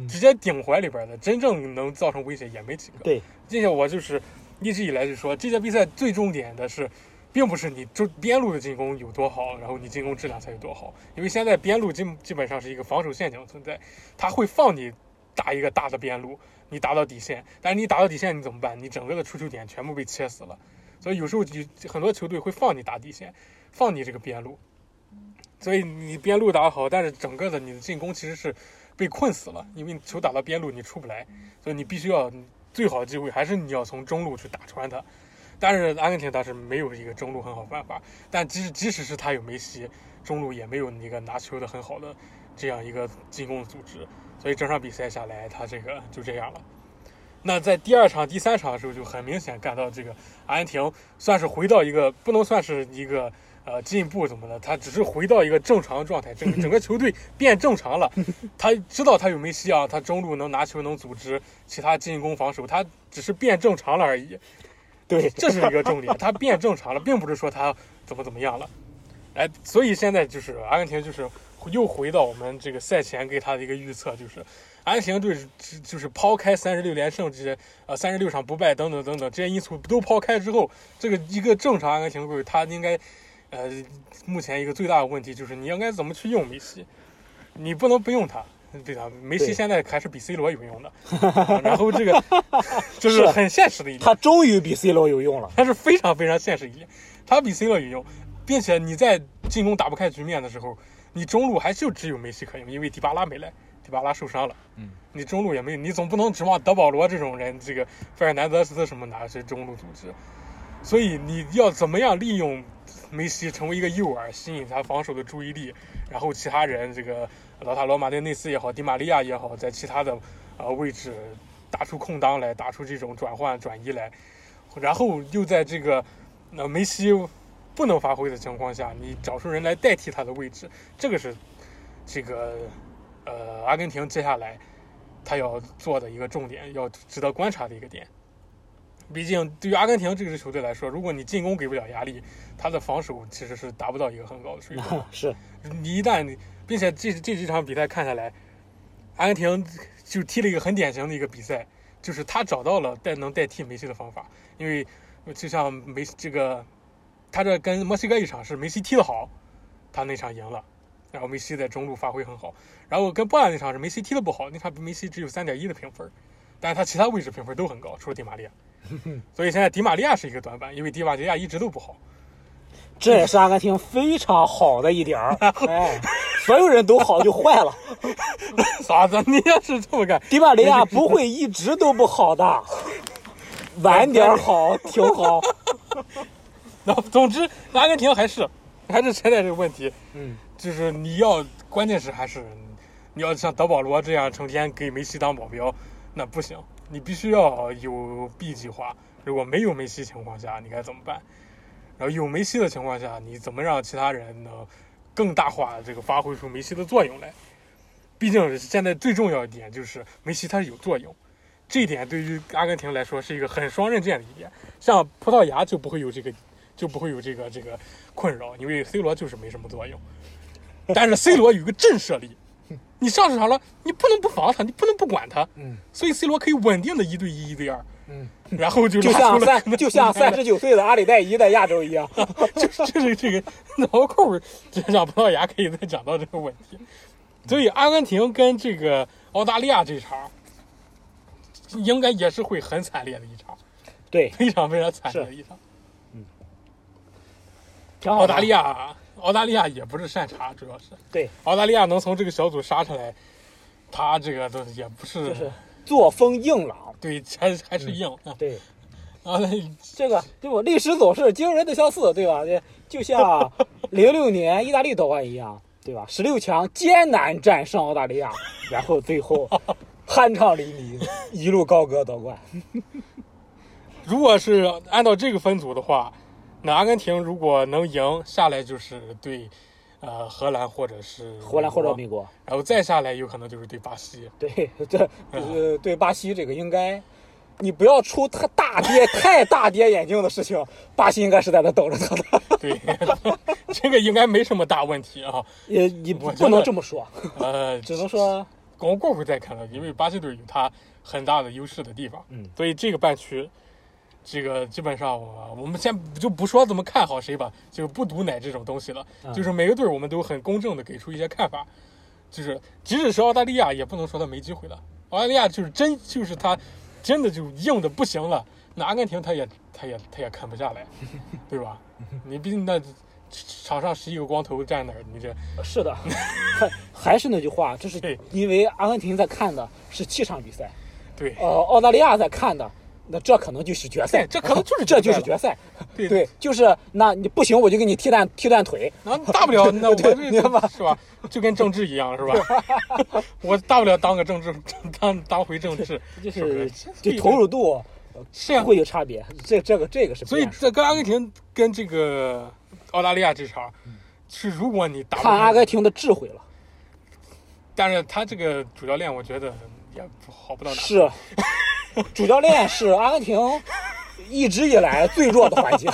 直接顶怀里边的，真正能造成威胁也没几个。对，这些我就是一直以来就说，这届比赛最重点的是，并不是你就边路的进攻有多好，然后你进攻质量才有多好，因为现在边路基基本上是一个防守陷阱存在，他会放你打一个大的边路。你打到底线，但是你打到底线你怎么办？你整个的出球点全部被切死了。所以有时候就很多球队会放你打底线，放你这个边路，所以你边路打好，但是整个的你的进攻其实是被困死了，因为你球打到边路你出不来，所以你必须要最好的机会还是你要从中路去打穿它。但是阿根廷当时没有一个中路很好办法，但即使即使是他有梅西，中路也没有一个拿球的很好的这样一个进攻组织，所以整场比赛下来，他这个就这样了。那在第二场、第三场的时候，就很明显感到这个阿根廷算是回到一个不能算是一个呃进步怎么的，他只是回到一个正常状态，整个整个球队变正常了。他知道他有梅西啊，他中路能拿球能组织其他进攻防守，他只是变正常了而已。对，这是一个重点，他变正常了，并不是说他怎么怎么样了。哎，所以现在就是阿根廷就是又回到我们这个赛前给他的一个预测，就是阿根廷队就是抛开三十六连胜这些呃三十六场不败等等等等这些因素都抛开之后，这个一个正常阿根廷队他应该呃目前一个最大的问题就是你应该怎么去用梅西，你不能不用他。对的，梅西现在还是比 C 罗有用的，然后这个 就是很现实的一点，他终于比 C 罗有用了，他是非常非常现实一点，他比 C 罗有用，并且你在进攻打不开局面的时候，你中路还就只有梅西可用，因为迪巴拉没来，迪巴拉受伤了，嗯，你中路也没，你总不能指望德保罗这种人，这个费尔南德斯什么的是中路组织，所以你要怎么样利用梅西成为一个诱饵，吸引他防守的注意力，然后其他人这个。老塔罗马丁内斯也好，迪玛利亚也好，在其他的呃位置打出空当来，打出这种转换转移来，然后又在这个那梅西不能发挥的情况下，你找出人来代替他的位置，这个是这个呃阿根廷接下来他要做的一个重点，要值得观察的一个点。毕竟对于阿根廷这支球队来说，如果你进攻给不了压力，他的防守其实是达不到一个很高的水平。是你一旦。并且这这几场比赛看下来，阿根廷就踢了一个很典型的一个比赛，就是他找到了代能代替梅西的方法。因为就像梅这个，他这跟墨西哥一场是梅西踢得好，他那场赢了，然后梅西在中路发挥很好。然后跟波兰那场是梅西踢的不好，那场梅西只有三点一的评分，但是他其他位置评分都很高，除了迪玛利亚。所以现在迪玛利亚是一个短板，因为迪玛利亚一直都不好。这也是阿根廷非常好的一点儿，哎，所有人都好就坏了。啥子？你要是这么干，迪玛利亚不会一直都不好的，晚点好挺好。那总之，阿根廷还是还是存在这个问题。嗯，就是你要，关键是还是你要像德保罗这样成天给梅西当保镖，那不行。你必须要有 B 计划。如果没有梅西情况下，你该怎么办？然后有梅西的情况下，你怎么让其他人能更大化这个发挥出梅西的作用来？毕竟现在最重要一点就是梅西他是有作用，这一点对于阿根廷来说是一个很双刃剑的一点。像葡萄牙就不会有这个，就不会有这个这个困扰，因为 C 罗就是没什么作用。但是 C 罗有个震慑力，你上场了，你不能不防他，你不能不管他。嗯，所以 C 罗可以稳定的一对一、一对二。嗯，然后就 就像三就像三十九岁的阿里代伊在亚洲一样，就就是这个这个脑壳这让葡萄牙可以再讲到这个问题。所以阿根廷跟这个澳大利亚这场，应该也是会很惨烈的一场，对，非常非常惨烈的一场。嗯，澳大利亚，澳大利亚也不是善茬，主要是对澳大利亚能从这个小组杀出来，他这个都也不是作风硬朗。对，还还是硬啊。对，啊，这个对吧？历史总是惊人的相似，对吧？就像 零六年意大利夺冠一样，对吧？十六强艰难战胜澳大利亚，然后最后酣畅淋漓，一路高歌夺冠。如果是按照这个分组的话，那阿根廷如果能赢下来，就是对呃荷兰或者是荷兰或者美国，然后再下来有可能就是对巴西。对，这呃对巴西这个应该，你不要出太大跌太大跌眼镜的事情，巴西应该是在那等着他的。对，这个应该没什么大问题啊。也你不能这么说，呃，只能说我们过会再看了，因为巴西队有他很大的优势的地方。嗯，所以这个半区。这个基本上，我我们先就不说怎么看好谁吧，就不赌奶这种东西了。就是每个队我们都很公正的给出一些看法，就是即使是澳大利亚，也不能说他没机会了。澳大利亚就是真就是他真的就硬的不行了，那阿根廷他也他也他也啃不下来，对吧？你毕竟那场上十一个光头站那儿，你这是的，还还是那句话，这是因为阿根廷在看的是气场比赛，对呃，澳大利亚在看的，那这可能就是决赛，这可能就是这就是决赛，对对，就是那你不行，我就给你踢断踢断腿，那大不了 那我对这是吧？就跟政治一样是吧？我大不了当个政治当当回政治，就是就投入度是啊。会有差别，这这个这个是所以这跟阿根廷跟这个澳大利亚这场，是如果你打看阿根廷的智慧了，但是他这个主教练，我觉得也好不到哪。是主教练是阿根廷一直以来最弱的环节，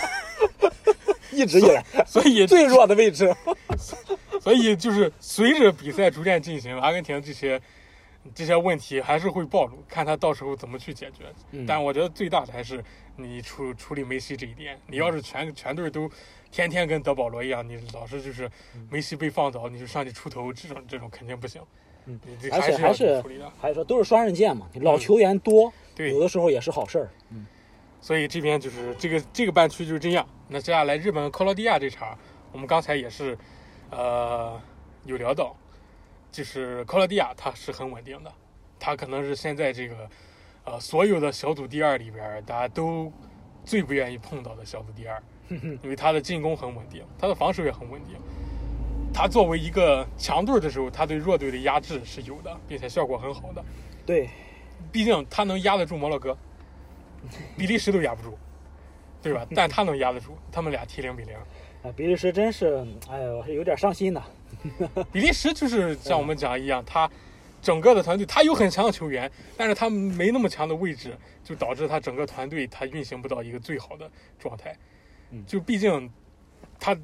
一直以来所以最弱的位置。所以就是随着比赛逐渐进行，阿根廷这些这些问题还是会暴露，看他到时候怎么去解决。嗯但我觉得最大的还是你处处理梅西这一点。你要是全全队都天天跟德保罗一样，你老是就是梅西被放倒，你就上去出头，这种这种肯定不行。而且还是。还是说都是双刃剑嘛，老球员多，对有的时候也是好事儿。所以这边就是这个这个半区就是这样。那接下来日本克罗地亚这场，我们刚才也是，呃，有聊到，就是克罗地亚它是很稳定的，它可能是现在这个，呃，所有的小组第二里边，大家都最不愿意碰到的小组第二，因为它的进攻很稳定，它的防守也很稳定。它作为一个强队的时候，他对弱队的压制是有的，并且效果很好的。对，毕竟他能压得住摩洛哥，比利时都压不住，对吧？但他能压得住，他们俩踢零比零。啊，比利时真是，哎呦，是有点伤心呐。比利时就是像我们讲一样，他整个的团队他有很强的球员，但是他没那么强的位置，就导致他整个团队他运行不到一个最好的状态嗯。就毕竟他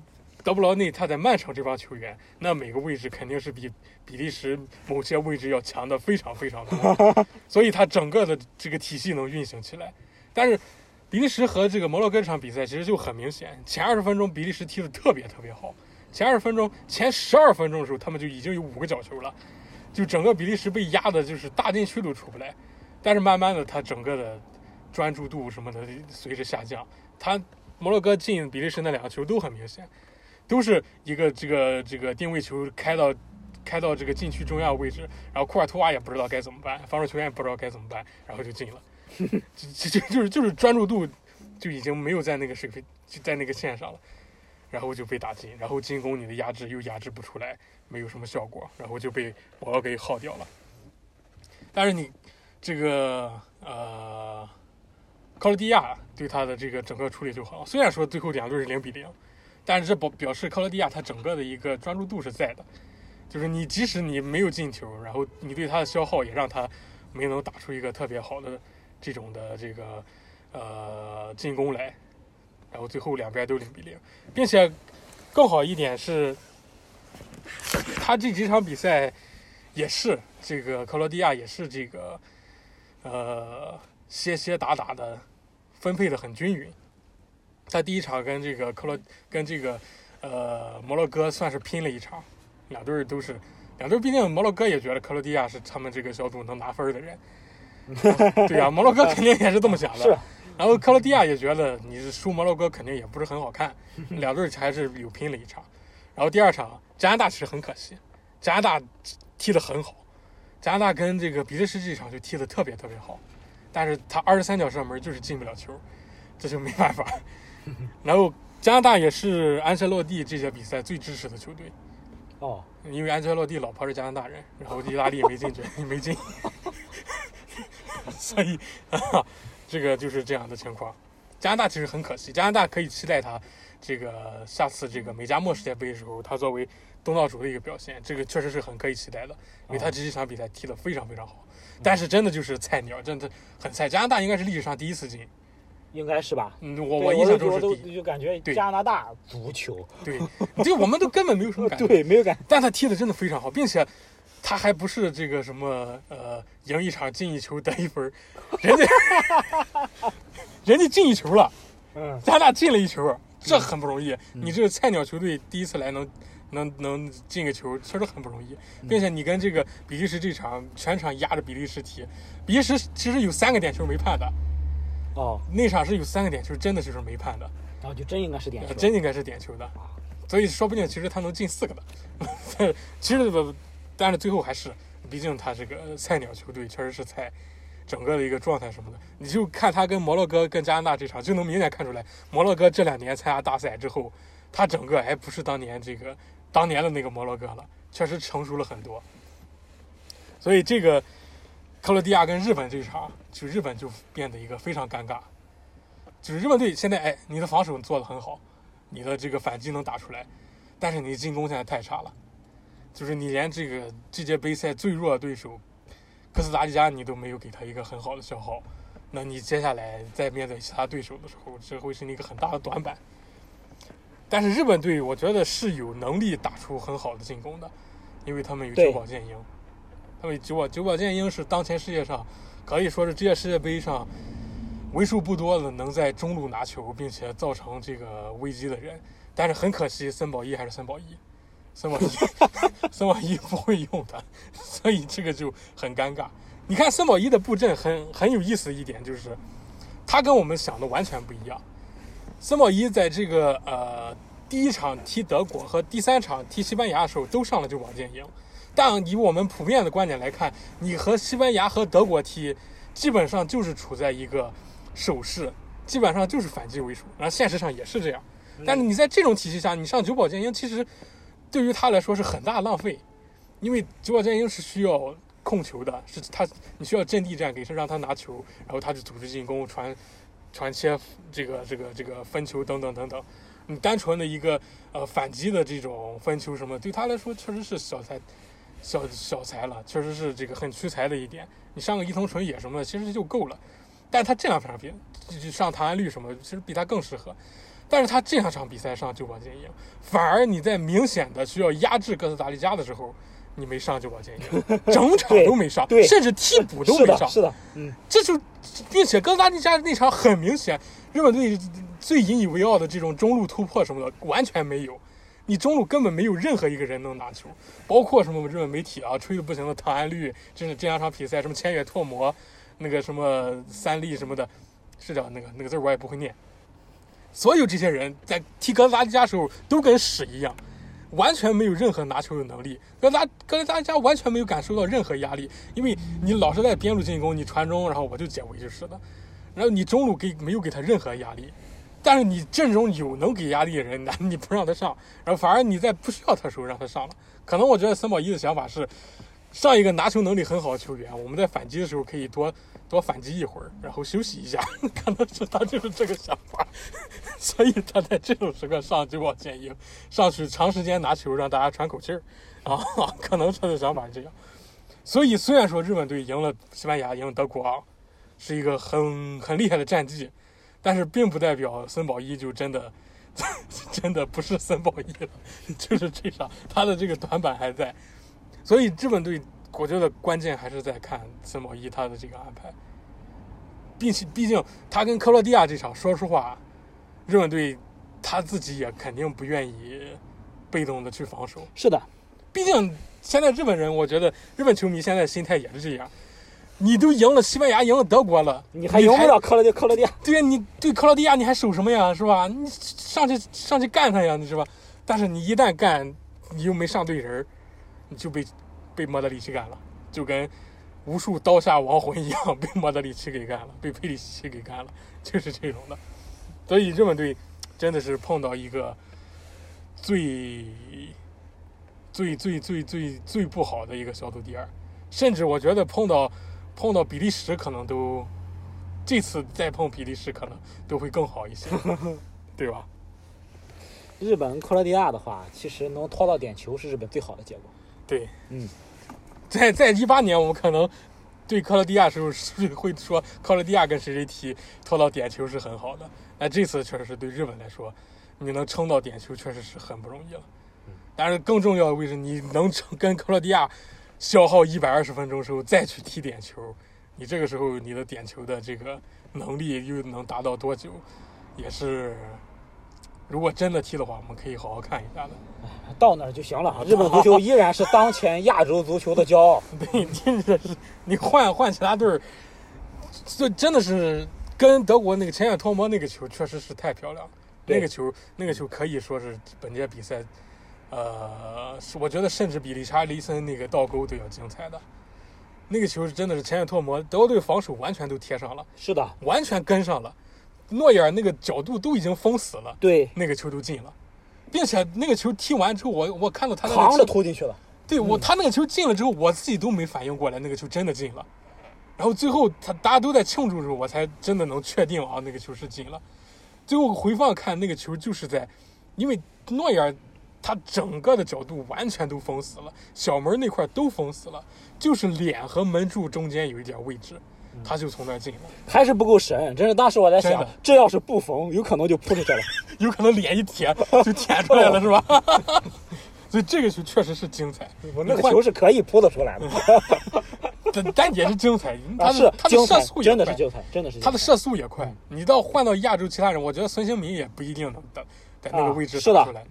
德布劳内他在曼城这帮球员，那每个位置肯定是比比利时某些位置要强的非常非常多，所以他整个的这个体系能运行起来。但是比利时和这个摩洛哥这场比赛其实就很明显，前二十分钟比利时踢得特别特别好，前二十分钟前十二分钟的时候他们就已经有五个角球了，就整个比利时被压的就是大禁区都出不来。但是慢慢的他整个的专注度什么的随着下降，他摩洛哥进比利时那两个球都很明显，都是一个这个这个定位球开到开到这个禁区中央位置，然后库尔图瓦也不知道该怎么办，防守球员也不知道该怎么办，然后就进了。就就就是就是专注度就已经没有在那个水平，就在那个线上了，然后就被打进，然后进攻你的压制又压制不出来，没有什么效果，然后就被我要给耗掉了。但是你这个呃，克罗地亚对他的这个整个处理就好，虽然说最后两队是零比零，但是这表表示克罗地亚他整个的一个专注度是在的，就是你即使你没有进球，然后你对他的消耗也让他没能打出一个特别好的这种的这个呃进攻来，然后最后两边都零比零，并且更好一点是，他这几场比赛也是这个克罗地亚也是这个呃歇歇打打的分配的很均匀。他第一场跟这个克罗跟这个呃摩洛哥算是拼了一场，两队都是两队，毕竟摩洛哥也觉得克罗地亚是他们这个小组能拿分的人。对呀、摩洛哥肯定也是这么想的。是然后克罗地亚也觉得你是输摩洛哥肯定也不是很好看，两队还是有拼了一场。然后第二场加拿大其实很可惜，加拿大踢得很好，加拿大跟这个比利时这场就踢得特别特别好，但是他二十三脚射门就是进不了球，这就没办法。然后加拿大也是安切洛蒂这些比赛最支持的球队，哦，因为安切洛蒂老婆是加拿大人，然后意大利也没进决也没进，所以啊，这个就是这样的情况。加拿大其实很可惜，加拿大可以期待他这个下次这个美加墨世界杯的时候，他作为东道主的一个表现，这个确实是很可以期待的，因为他这几场比赛踢得非常非常好。但是真的就是菜鸟，真的很菜。加拿大应该是历史上第一次进，应该是吧？嗯，我我印象中是就感觉加拿大足球，对，这我们都根本没有什么感 觉。对，没有感，但他踢的真的非常好，并且他还不是这个什么呃赢一场进一球得一分，人家 人家进一球了，嗯，加拿大进了一球，这很不容易。你这个菜鸟球队第一次来能能能进个球，确实很不容易。并且你跟这个比利时这场全场压着比利时踢，比利时其实有三个点球没判的，哦，那场是有三个点球真的就是没判的，然后就真应该是点球，真应该是点球的。所以说不定其实他能进四个的，其实不，但是最后还是，毕竟他这个菜鸟球队确实是菜，整个的一个状态什么的，你就看他跟摩洛哥跟加拿大这场，就能明显看出来，摩洛哥这两年参加大赛之后，他整个还不是当年这个当年的那个摩洛哥了，确实成熟了很多。所以这个克罗地亚跟日本这场，就日本就变得一个非常尴尬，就是日本队现在哎，你的防守做得很好。你的这个反击能打出来，但是你进攻现在太差了，就是你连这个这届杯赛最弱的对手哥斯达黎加你都没有给他一个很好的消耗，那你接下来在面对其他对手的时候，这会是一个很大的短板。但是日本队我觉得是有能力打出很好的进攻的，因为他们有久保建英，他们久保久保剑英是当前世界上可以说是这届世界杯上。为数不多的能在中路拿球并且造成这个危机的人，但是很可惜，森保一还是森保一，森保一，森保一不会用的，所以这个就很尴尬。你看森保一的布阵很很有意思一点就是，他跟我们想的完全不一样。森保一在这个呃第一场踢德国和第三场踢西班牙的时候都上了久保剑英，但以我们普遍的观点来看，你和西班牙和德国踢，基本上就是处在一个。守势基本上就是反击为主，然后现实上也是这样。但是你在这种体系下，你上久保建英，其实对于他来说是很大浪费，因为久保建英是需要控球的，是他你需要阵地战，给是让他拿球，然后他就组织进攻、传传切、这个这个这个分球等等等等。你单纯的一个呃反击的这种分球什么，对他来说确实是小才小小才了，确实是这个很屈才的一点。你上个伊藤纯也什么的，其实就够了。但是他这两场比上唐安绿什么，其实比他更适合。但是他这两场比赛上久保建英，反而你在明显的需要压制哥斯达黎加的时候，你没上久保建英，整场都没上，甚至替补都没上。是的，嗯，这就，并且哥斯达黎加那场很明显，日本队最引以为傲的这种中路突破什么的完全没有，你中路根本没有任何一个人能拿球，包括什么日本媒体啊吹的不行的唐安绿，真的这两场比赛什么千野拓磨。那个什么三笠什么的，是叫那个那个字我也不会念。所有这些人在踢哥斯达加时候都跟屎一样，完全没有任何拿球的能力。格达哥斯达加完全没有感受到任何压力，因为你老是在边路进攻，你传中，然后我就解围就是的。然后你中路给没有给他任何压力，但是你阵容有能给压力的人，那 你不让他上，然后反而你在不需要他的时候让他上了。可能我觉得森保一的想法是。上一个拿球能力很好的球员，我们在反击的时候可以多 多反击一会儿，然后休息一下。可能是他就是这个想法，所以他在这种时刻上就往前赢，上去长时间拿球让大家喘口气儿啊。可能他的想法是这样。所以虽然说日本队赢了西班牙，赢了德国啊，是一个很很厉害的战绩，但是并不代表森保一就真的 真的不是森保一了，就是这场他的这个短板还在。所以日本队，我觉得关键还是在看森保一他的这个安排，并且毕竟他跟克罗地亚这场，说实话，日本队他自己也肯定不愿意被动的去防守。是的，毕竟现在日本人，我觉得日本球迷现在心态也是这样。你都赢了西班牙，赢了德国了，你还赢不了克罗地克罗地亚？对呀，你对克罗地亚你还守什么呀？是吧？你上去上去干他呀，你是吧？但是你一旦干，你又没上对人。你就被被莫德里奇干了，就跟无数刀下亡魂一样，被莫德里奇给干了，被佩里西奇给干了，就是这种的。所以日本队真的是碰到一个最最最最最最不好的一个小组第二，甚至我觉得碰到碰到比利时可能都这次再碰比利时可能都会更好一些，对吧？日本克罗地亚的话，其实能拖到点球是日本最好的结果。对，嗯，在在一八年，我们可能对克罗地亚时候是会说克罗地亚跟谁谁踢拖到点球是很好的。那这次确实是对日本来说，你能撑到点球确实是很不容易了。但是更重要的位置，你能撑跟克罗地亚消耗一百二十分钟时候再去踢点球，你这个时候你的点球的这个能力又能达到多久，也是如果真的踢的话，我们可以好好看一下的。到那儿就行了。日本足球依然是当前亚洲足球的骄傲。对，真的是你换换其他队儿，这真的是跟德国那个前远托摩那个球确实是太漂亮了。那个球，那个球可以说是本届比赛，呃，是我觉得甚至比理查利森那个倒钩都要精彩的。那个球是真的是前远托魔，德国队防守完全都贴上了，是的，完全跟上了。诺伊尔那个角度都已经封死了，对，那个球都进了，并且那个球踢完之后，我我看到他那个扛着投进去了。对我，他那个球进了之后，我自己都没反应过来，那个球真的进了。然后最后他大家都在庆祝的时候，我才真的能确定啊，那个球是进了。最后回放看那个球就是在，因为诺伊尔他整个的角度完全都封死了，小门那块都封死了，就是脸和门柱中间有一点位置，他就从那儿进了，还是不够神，真是当时我在想，这要是不缝，有可能就扑出去了。有可能脸一舔就舔出来了，是吧？所以这个球确实是精彩，我那个球是可以扑得出来的，但但也是精彩，他啊是的他的射速，也快。真的是精彩，真的是他的射速也快。你到换到亚洲其他人，我觉得孙兴民也不一定能在在那个位置啊是的。打出来。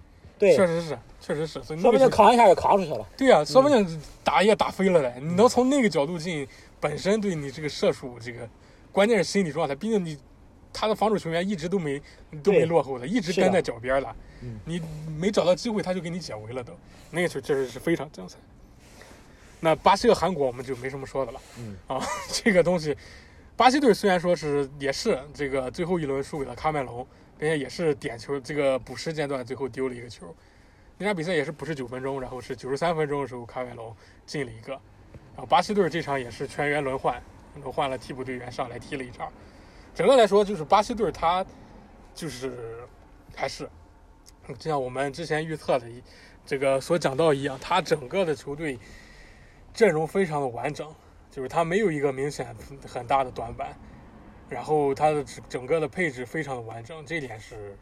对，确实是，确实是。所以说不定扛一下就扛出去了。对呀、说不定打也打飞了嘞。你能从那个角度进，本身对你这个射术这个，关键是心理状态。毕竟你他的防守球员一直都没都没落后的，一直跟在脚边了嗯。你没找到机会，他就给你解围了都。那个球确实是非常精彩。那巴西和韩国我们就没什么说的了。嗯啊，这个东西，巴西队虽然说是也是这个最后一轮输给了喀麦隆，并且也是点球这个补时阶段最后丢了一个球。那场比赛也是补时九分钟，然后是九十三分钟的时候喀麦隆进了一个，然后巴西队这场也是全员轮换，轮换了替补队员上来踢了一场。整个来说，就是巴西队他就是还是就像我们之前预测的一这个所讲到一样，他整个的球队阵容非常的完整，就是他没有一个明显很大的短板，然后他的整整个的配置非常的完整，这点是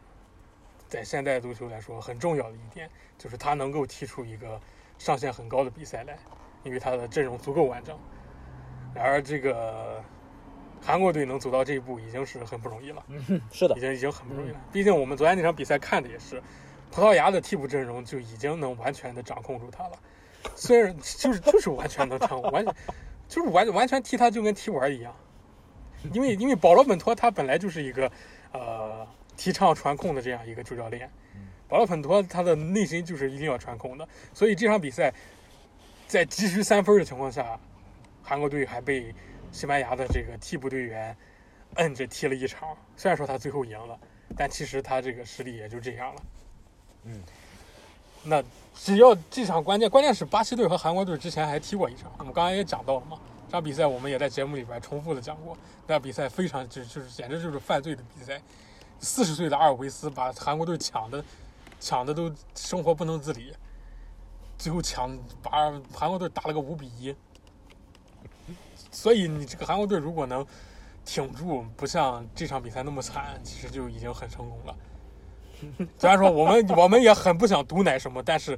在现代足球来说很重要的一点，就是他能够踢出一个上限很高的比赛来，因为他的阵容足够完整。然而这个韩国队能走到这一步已经是很不容易了。嗯，是的已，经已经很不容易了。毕竟我们昨天那场比赛看的也是，葡萄牙的替补阵容就已经能完全的掌控住他了。虽然就是就是完全能掌控，完全就是完完全踢他就跟踢玩儿一样。因为因为保罗本托他本来就是一个呃提倡传控的这样一个主教练，保罗本托他的内心就是一定要传控的，所以这场比赛在急需三分的情况下，韩国队还被西班牙的这个替补队员摁着踢了一场。虽然说他最后赢了，但其实他这个实力也就这样了。嗯，那只要这场关键，关键是巴西队和韩国队之前还踢过一场，我们刚才也讲到了嘛。那比赛我们也在节目里边重复的讲过，那比赛非常就就是简直就是犯罪的比赛。四十岁的阿尔维斯把韩国队抢的抢的都生活不能自理，最后抢把韩国队打了个五比一。所以你这个韩国队如果能挺住，不像这场比赛那么惨，其实就已经很成功了。虽然说我们我们也很不想毒奶什么，但是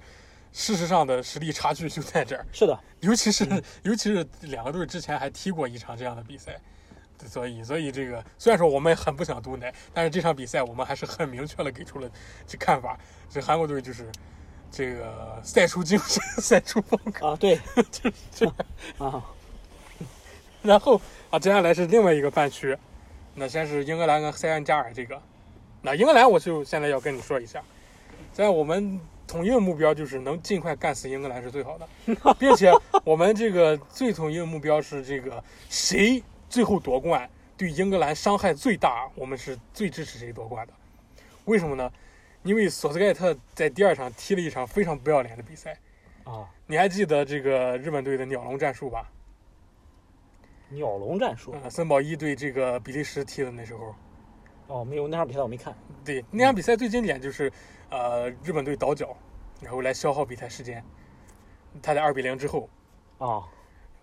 事实上的实力差距就在这儿。是的，尤其是、尤其是两个队之前还踢过一场这样的比赛，所以所以这个虽然说我们很不想毒奶，但是这场比赛我们还是很明确的给出了这看法，这韩国队就是这个赛出精神，赛出风格，啊，对，就是这样。啊，然后啊，接下来是另外一个半区，那先是英格兰跟塞恩加尔这个，那英格兰我就现在要跟你说一下，在我们统一的目标就是能尽快干死英格兰是最好的，并且我们这个最统一的目标是这个谁最后夺冠对英格兰伤害最大，我们是最支持谁夺冠的。为什么呢？因为索斯盖特在第二场踢了一场非常不要脸的比赛，啊，你还记得这个日本队的鸟笼战术吧？鸟笼战术呃，森保一对这个比利时踢的那时候，哦，没有那场比赛我没看，对那场比赛最经典就是，呃，日本队倒脚，然后来消耗比赛时间。他在二比零之后，啊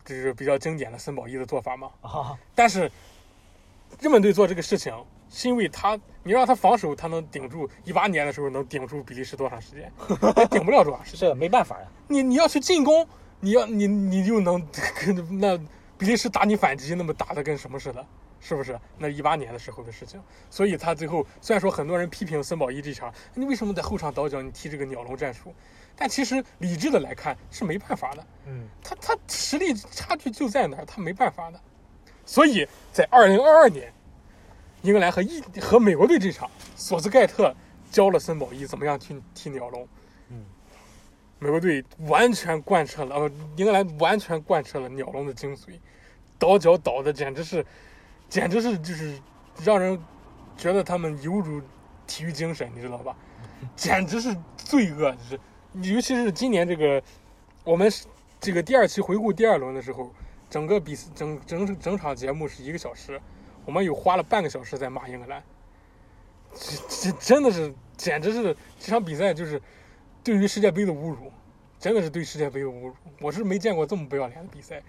这是比较经典的森保一的做法嘛。啊，但是日本队做这个事情，是因为他你让他防守，他能顶住一八年的时候能顶住比利时多长时间？他顶不了多长时间。是没办法呀，你你要去进攻，你要你你就能跟 那比利时打你反击，那么打的跟什么似的，是不是？那一八年的时候的事情，所以他最后虽然说很多人批评森保一这场，你为什么在后场倒脚，你踢这个鸟笼战术？但其实理智的来看是没办法的，嗯他他实力差距就在那儿，他没办法的。所以在二零二二年，英格兰和意和美国队这场，索斯盖特教了森保一怎么样去踢鸟笼。嗯，美国队完全贯彻了，呃，英格兰完全贯彻了鸟笼的精髓，倒脚倒的简直是，简直是就是让人觉得他们有辱体育精神，你知道吧？简直是罪恶，就是尤其是今年这个我们这个第二期回顾第二轮的时候，整个比整整整场节目是一个小时，我们有花了半个小时在骂英格兰，这这真的是简直是这场比赛就是对于世界杯的侮辱，真的是对世界杯的侮辱。我是没见过这么不要脸的比赛，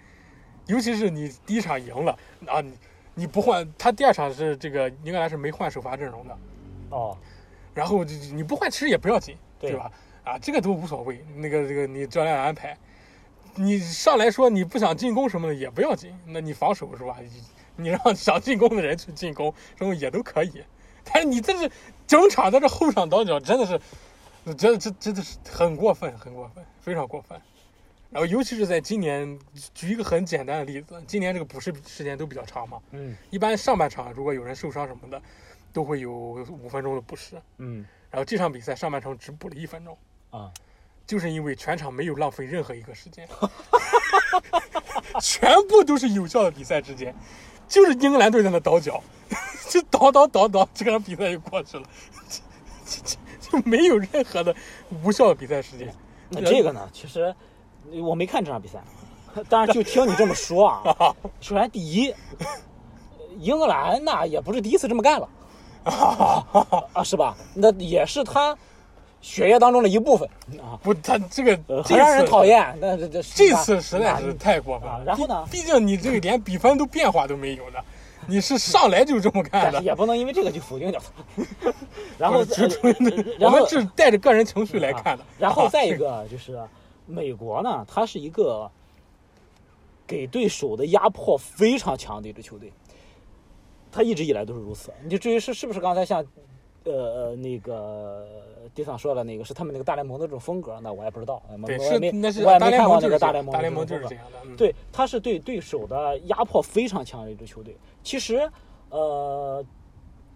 尤其是你第一场赢了啊，你你不换，他第二场是这个英格兰是没换首发阵容的，哦，然后就你不换其实也不要紧，对对吧？啊，这个都无所谓，那个这个你教练安排，你上来说你不想进攻什么的也不要紧，那你防守是吧？你你让想进攻的人去进攻，什么也都可以。但是你这是整场在这后场倒脚，真的是，真的这真的是很过分，很过分，非常过分。然后尤其是在今年，举一个很简单的例子，今年这个补时时间都比较长嘛，嗯一般上半场如果有人受伤什么的，都会有五分钟的补时。嗯然后这场比赛上半场只补了一分钟，啊，就是因为全场没有浪费任何一个时间，全部都是有效的比赛时间，就是英格兰队在那倒脚，就倒倒倒倒，这场比赛就过去了，就没有任何的无效的比赛时间。那这个呢，其实我没看这场比赛，但是就听你这么说啊，首先第一，英格兰那也不是第一次这么干了，啊，是吧？那也是他血液当中的一部分啊，不，他这个呃这很让人讨厌。那这这这次实在是太过分了。啊然后呢毕毕竟你这个连比分都变化都没有的，你是上来就这么干的但是。也不能因为这个就否定掉他。然后，我们是带着个人情绪来看的。啊然后啊再一个就是，美国呢，它是一个给对手的压迫非常强的一支球队，他一直以来都是如此。你至于是是不是刚才像，呃呃那个迪桑说的那个是他们那个大联盟的这种风格，那我也不知道。我也没是那是我也没看过那个大联盟大联盟风格就是这样的。嗯，对，他是对对手的压迫非常强的一支球队。其实，呃，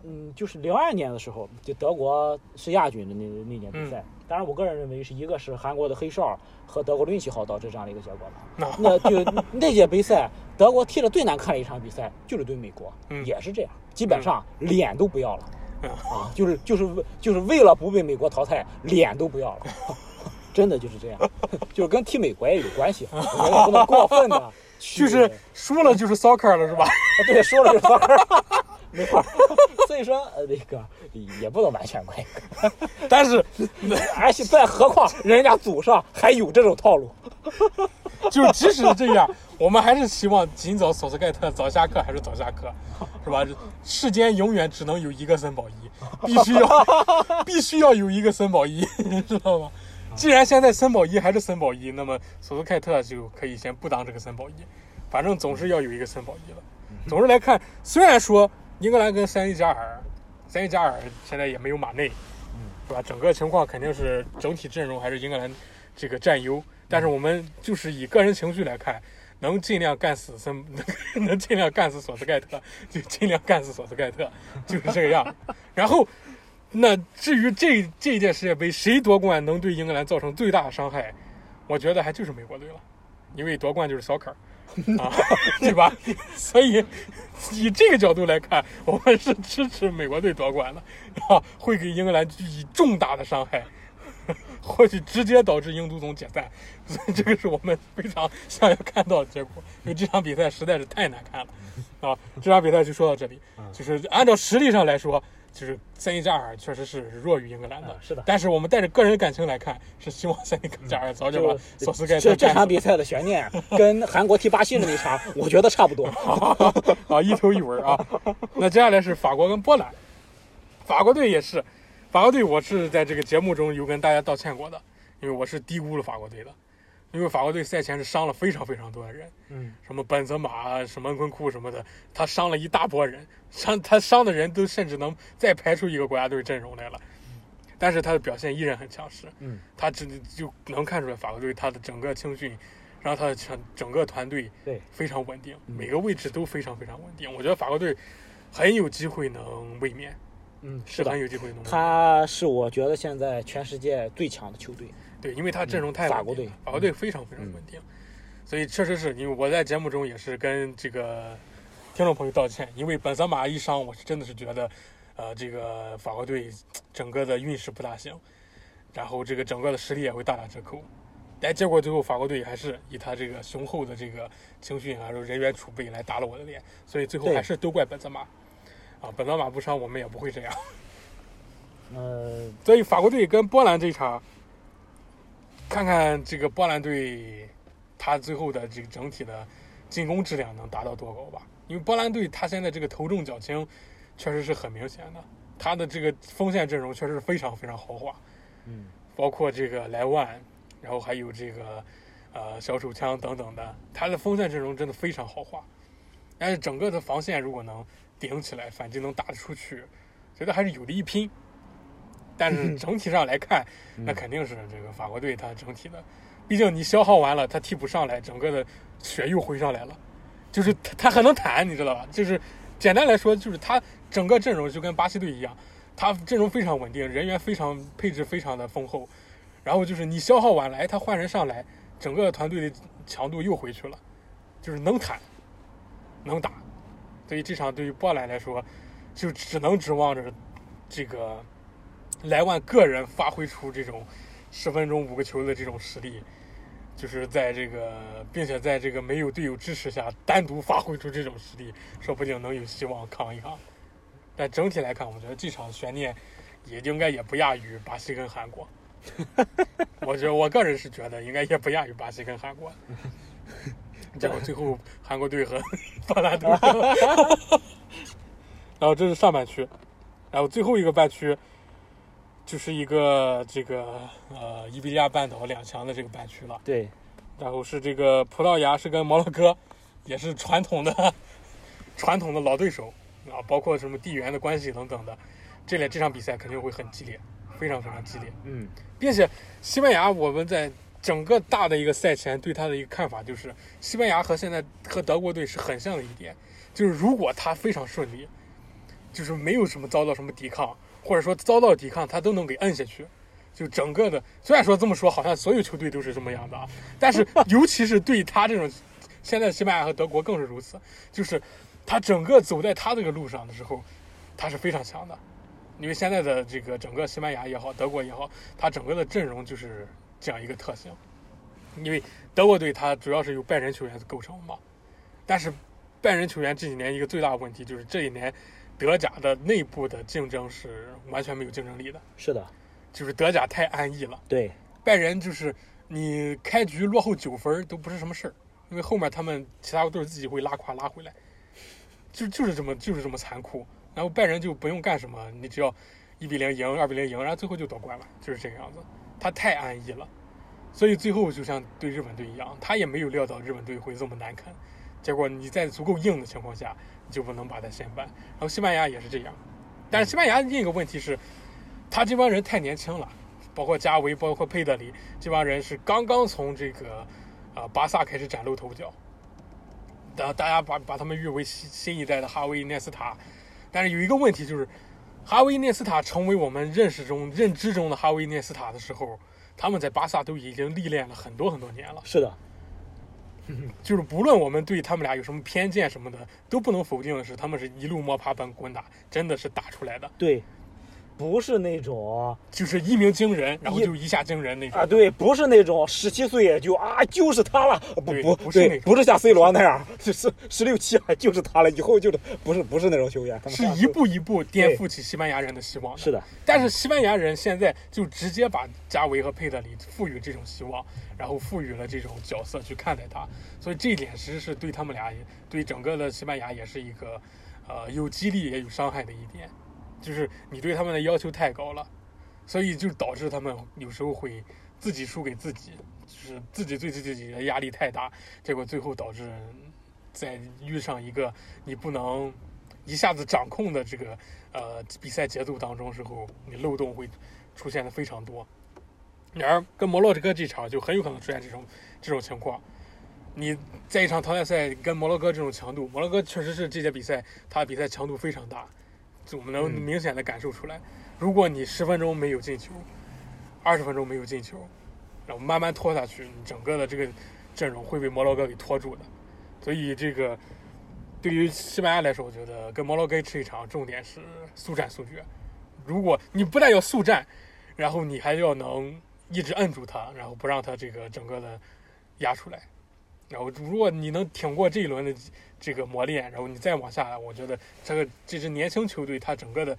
嗯，就是零二年的时候，就德国是亚军的那那年比赛。当然，我个人认为是一个是韩国的黑哨和德国的运气好导致这样的一个结果吧。那那就那届杯赛，德国踢的最难看的一场比赛就是对美国，嗯也是这样，基本上脸都不要了。嗯啊，就是就是为就是为了不被美国淘汰，脸都不要了，真的就是这样，就是跟踢美国也有关系，我觉得不能过分的，就是输了就是 soccer 了，是吧？啊对，输了就是骚 没错，所以说呃那个也不能完全怪，但是而且再何况人家祖上还有这种套路，就即使这样，我们还是希望尽早索斯盖特早下课还是早下课，是吧？世间永远只能有一个森宝一，必须要必须要有一个森宝一，知道吗？既然现在森宝一还是森宝一，那么索斯盖特就可以先不当这个森宝一，反正总是要有一个森宝一了。总之来看，虽然说英格兰跟三一加尔，三一加尔现在也没有马内，嗯是吧？整个情况肯定是整体阵容还是英格兰这个占优，但是我们就是以个人情绪来看，能尽量干死森，能尽量干死索斯盖特，就尽量干死索斯盖特，就是这个样。然后，那至于这这一届世界杯谁夺冠能对英格兰造成最大的伤害，我觉得还就是美国队了，因为夺冠就是 soccer。啊，对吧？所以以这个角度来看，我们是支持美国队夺冠的，啊，会给英格兰以重大的伤害，或许直接导致英足总解散。所以这个是我们非常想要看到的结果，因为这场比赛实在是太难看了。啊，这场比赛就说到这里，就是按照实力上来说。就是塞内加尔确实是弱于英格兰的，啊是的但是我们带着个人感情来看，是希望塞内加尔早点把就索斯盖特这这场比赛的悬念 跟韩国踢巴西的那场，我觉得差不多。啊，一头一尾啊。那接下来是法国跟波兰，法国队也是，法国队我是在这个节目中有跟大家道歉过的，因为我是低估了法国队的。因为法国队赛前是伤了非常非常多的人，嗯，什么本泽马、什么恩昆库什么的，他伤了一大波人，伤他伤的人都甚至能再排出一个国家队阵容来了，但是他的表现依然很强势，嗯，他只就能看出来法国队他的整个青训，让他的全整个团队对。非常稳定，嗯。每个位置都非常非常稳定，我觉得法国队很有机会能卫冕，嗯，是的很，有机会能。他是我觉得现在全世界最强的球队。对，因为他阵容太嗯法国队稳定了法国队非常非常嗯稳定，所以确实是因为我在节目中也是跟这个听众朋友道歉，因为本泽马一伤，我是真的是觉得，呃，这个法国队整个的运势不大行，然后这个整个的实力也会大打折扣。但结果最后法国队还是以他这个雄厚的这个青训还有人员储备来打了我的脸，所以最后还是都怪本泽马。啊，本泽马不伤，我们也不会这样。呃，所以法国队跟波兰这一场，看看这个波兰队，他最后的这个整体的进攻质量能达到多高吧？因为波兰队他现在这个头重脚轻，确实是很明显的，他的这个锋线阵容确实是非常非常豪华，嗯，包括这个莱万，然后还有这个呃小手枪等等的，他的锋线阵容真的非常豪华。但是整个的防线如果能顶起来，反击能打得出去，觉得还是有的一拼。但是整体上来看，那肯定是这个法国队他整体的，毕竟你消耗完了，他替补上来，整个的血又回上来了，就是他他很能弹，你知道吧？就是简单来说，就是他整个阵容就跟巴西队一样，他阵容非常稳定，人员非常配置非常的丰厚，然后就是你消耗完了，哎，他换人上来，整个团队的强度又回去了，就是能弹，能打，所以这场对于波兰来说，就只能指望着这个莱万个人发挥出这种十分钟五个球的这种实力，就是在这个，并且在这个没有队友支持下，单独发挥出这种实力，说不定能有希望扛一扛。但整体来看，我觉得这场悬念也应该也不亚于巴西跟韩国。我觉得我个人是觉得应该也不亚于巴西跟韩国。结果最后韩国队和波兰队。然后这是上半区，然后最后一个半区就是一个这个呃伊比利亚半岛两强的这个半区了。对，然后是这个葡萄牙是跟摩洛哥，也是传统的 传统的老对手啊，包括什么地缘的关系等等的，这类这场比赛肯定会很激烈，非常非常激烈，嗯，并且西班牙我们在整个大的一个赛前对他的一个看法就是，西班牙和现在和德国队是很像的一点，就是如果他非常顺利，就是没有什么遭到什么抵抗，或者说遭到抵抗他都能给摁下去。就整个的，虽然说这么说，好像所有球队都是这么样的啊，但是 尤其是对他这种，现在西班牙和德国更是如此，就是他整个走在他这个路上的时候，他是非常强的，因为现在的这个整个西班牙也好，德国也好，他整个的阵容就是这样一个特性，因为德国队他主要是由拜仁球员构成嘛，但是拜仁球员这几年一个最大的问题就是这一年德甲的内部的竞争是完全没有竞争力的。是的，就是德甲太安逸了，对，拜仁就是你开局落后九分都不是什么事儿，因为后面他们其他队自己会拉胯拉回来，就就是这么就是这么残酷。然后拜仁就不用干什么，你只要一比零赢，二比零赢，然后最后就夺冠了，就是这个样子。他太安逸了，所以最后就像对日本队一样，他也没有料到日本队会这么难啃。结果你在足够硬的情况下，你就不能把它掀翻。然后西班牙也是这样，但是西班牙另一个问题是，他这帮人太年轻了，包括加维，包括佩德里，这帮人是刚刚从这个啊、呃巴萨开始崭露头角。大大家把把他们誉为新新一代的哈维涅斯塔，但是有一个问题就是，哈维涅斯塔成为我们认识中认知中的哈维涅斯塔的时候，他们在巴萨都已经历练了很多很多年了。是的，就是不论我们对他们俩有什么偏见什么的，都不能否定的是，他们是一路摸爬滚打，真的是打出来的，对，不是那种就是一鸣惊人，然后就一下惊人那种。啊，对，不是那种十七岁就啊就是他了，不不不是不是像 C 罗那样，就是十六七啊就是他了，以后就是不是不是那种球员，是一步一步颠覆起西班牙人的希望的。是的，但是西班牙人现在就直接把加维和佩德里赋予这种希望，然后赋予了这种角色去看待他，所以这一点其实是对他们俩，对整个的西班牙也是一个，呃，有激励也有伤害的一点，就是你对他们的要求太高了，所以就导致他们有时候会自己输给自己，就是自己对自己的压力太大，结果最后导致在遇上一个你不能一下子掌控的这个呃比赛节奏当中时候，你漏洞会出现的非常多。然而跟摩洛哥这场就很有可能出现这种这种情况。你在一场淘汰赛跟摩洛哥这种强度，摩洛哥确实是这届比赛他比赛强度非常大，我们能嗯明显的感受出来。如果你十分钟没有进球，二十分钟没有进球，然后慢慢拖下去，你整个的这个阵容会被摩洛哥给拖住的。所以这个对于西班牙来说，我觉得跟摩洛哥这一场重点是速战速决。如果你不但要速战，然后你还要能一直摁住他，然后不让他这个整个的压出来。然后如果你能挺过这一轮的这个磨练，然后你再往下，我觉得这个这支年轻球队他整个的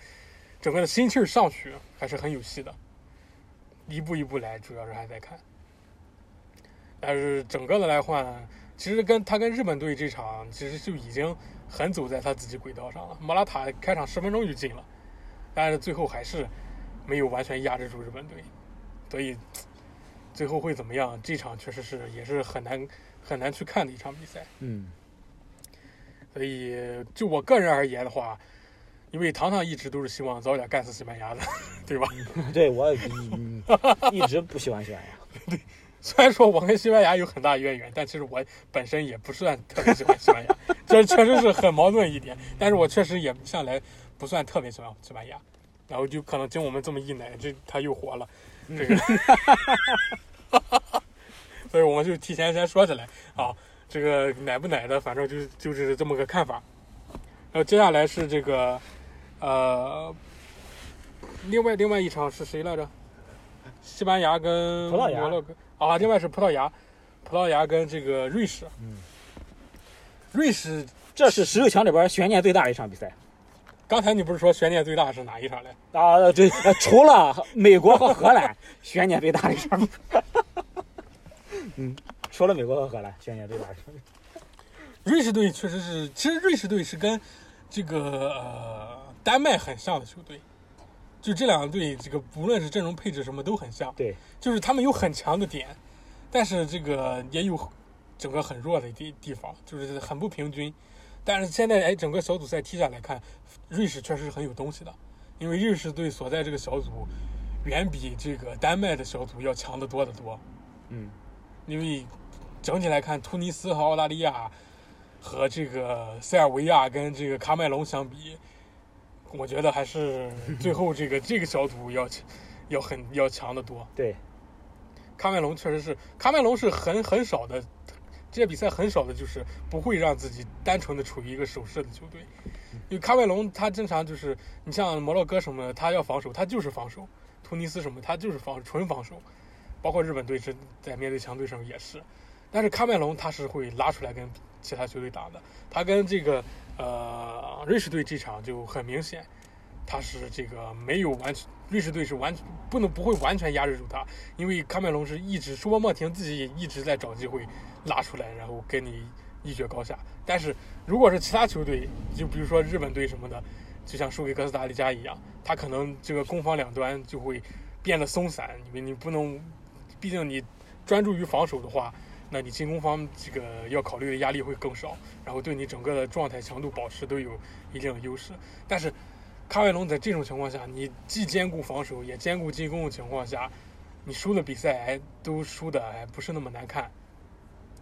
整个的心气儿上去还是很有戏的。一步一步来，主要是还在看。但是整个的来换，其实跟他跟日本队这场，其实就已经很走在他自己轨道上了。莫拉塔开场十分钟就进了，但是最后还是没有完全压制住日本队，所以最后会怎么样？这场确实是也是很难很难去看的一场比赛。嗯所以就我个人而言的话，因为糖糖一直都是希望早点干死西班牙的，对吧？对我嗯 一直不喜欢西班牙。对虽然说我跟西班牙有很大渊源，但其实我本身也不算特别喜欢西班牙，这确实是很矛盾一点。但是我确实也向来不算特别喜欢西班牙，然后就可能经我们这么一奶，这他又火了，这个，所以我们就提前先说起来啊，这个奶不奶的，反正就就是这么个看法。然后接下来是这个，呃，另外另外一场是谁来着？西班牙跟葡萄牙摩洛哥啊，另外是葡萄牙，葡萄牙跟这个瑞士。嗯，瑞士这是十六强里边悬念最大的一场比赛刚才你不是说悬念最大是哪一场来？啊！对，呃除了美国和荷兰，悬念最大的一场。嗯，除了美国和荷兰，悬念最大的一场比赛。瑞士队确实是，其实瑞士队是跟这个呃丹麦很像的球队，就这两个队，这个不论是阵容配置什么都很像，对，就是他们有很强的点，但是这个也有整个很弱的地地方，就是很不平均。但是现在哎，整个小组赛踢下来看，瑞士确实是很有东西的，因为瑞士队所在这个小组远比这个丹麦的小组要强得多得多。嗯，因为整体来看，突尼斯和澳大利亚和这个塞尔维亚跟这个喀麦隆相比，我觉得还是最后这个 这个小组要要很要强得多。对，喀麦隆确实是，喀麦隆是很很少的，这些比赛很少的，就是不会让自己单纯的处于一个守势的球队。因为喀麦隆他经常就是，你像摩洛哥什么的，他要防守，他就是防守；突尼斯什么，他就是防纯防守。包括日本队是在面对强队时候也是，但是喀麦隆他是会拉出来跟其他球队打的。他跟这个呃瑞士队这场就很明显，他是这个没有完全，瑞士队是完不能不会完全压制住他，因为喀麦隆是一直舒波莫廷自己也一直在找机会拉出来，然后跟你一决高下。但是如果是其他球队，就比如说日本队什么的，就像输给哥斯达黎加一样，他可能这个攻防两端就会变得松散，因为你不能，毕竟你专注于防守的话，那你进攻方这个要考虑的压力会更少，然后对你整个的状态强度保持都有一定的优势。但是喀麦隆在这种情况下，你既兼顾防守也兼顾进攻的情况下，你输的比赛还都输的还不是那么难看，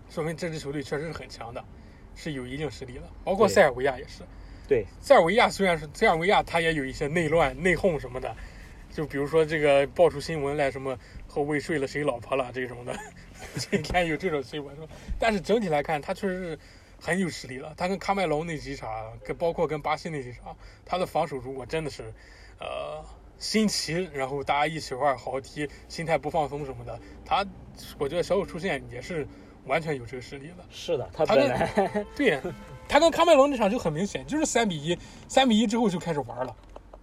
说明这支球队确实是很强的，是有一定实力的。包括塞尔维亚也是，对，塞尔维亚虽然是塞尔维亚，他也有一些内乱、内讧什么的，就比如说这个爆出新闻来，什么后卫睡了谁老婆了这种的，今天有这种新闻说？但是整体来看，他确实是很有实力了。他跟喀麦隆那几场，跟包括跟巴西那几场，他的防守如果真的是，呃，新奇，然后大家一起玩好好踢，心态不放松什么的，他我觉得小组出线也是完全有这个实力的。是的，他本来对，他跟喀麦隆那场就很明显，就是三比一，三比一之后就开始玩了，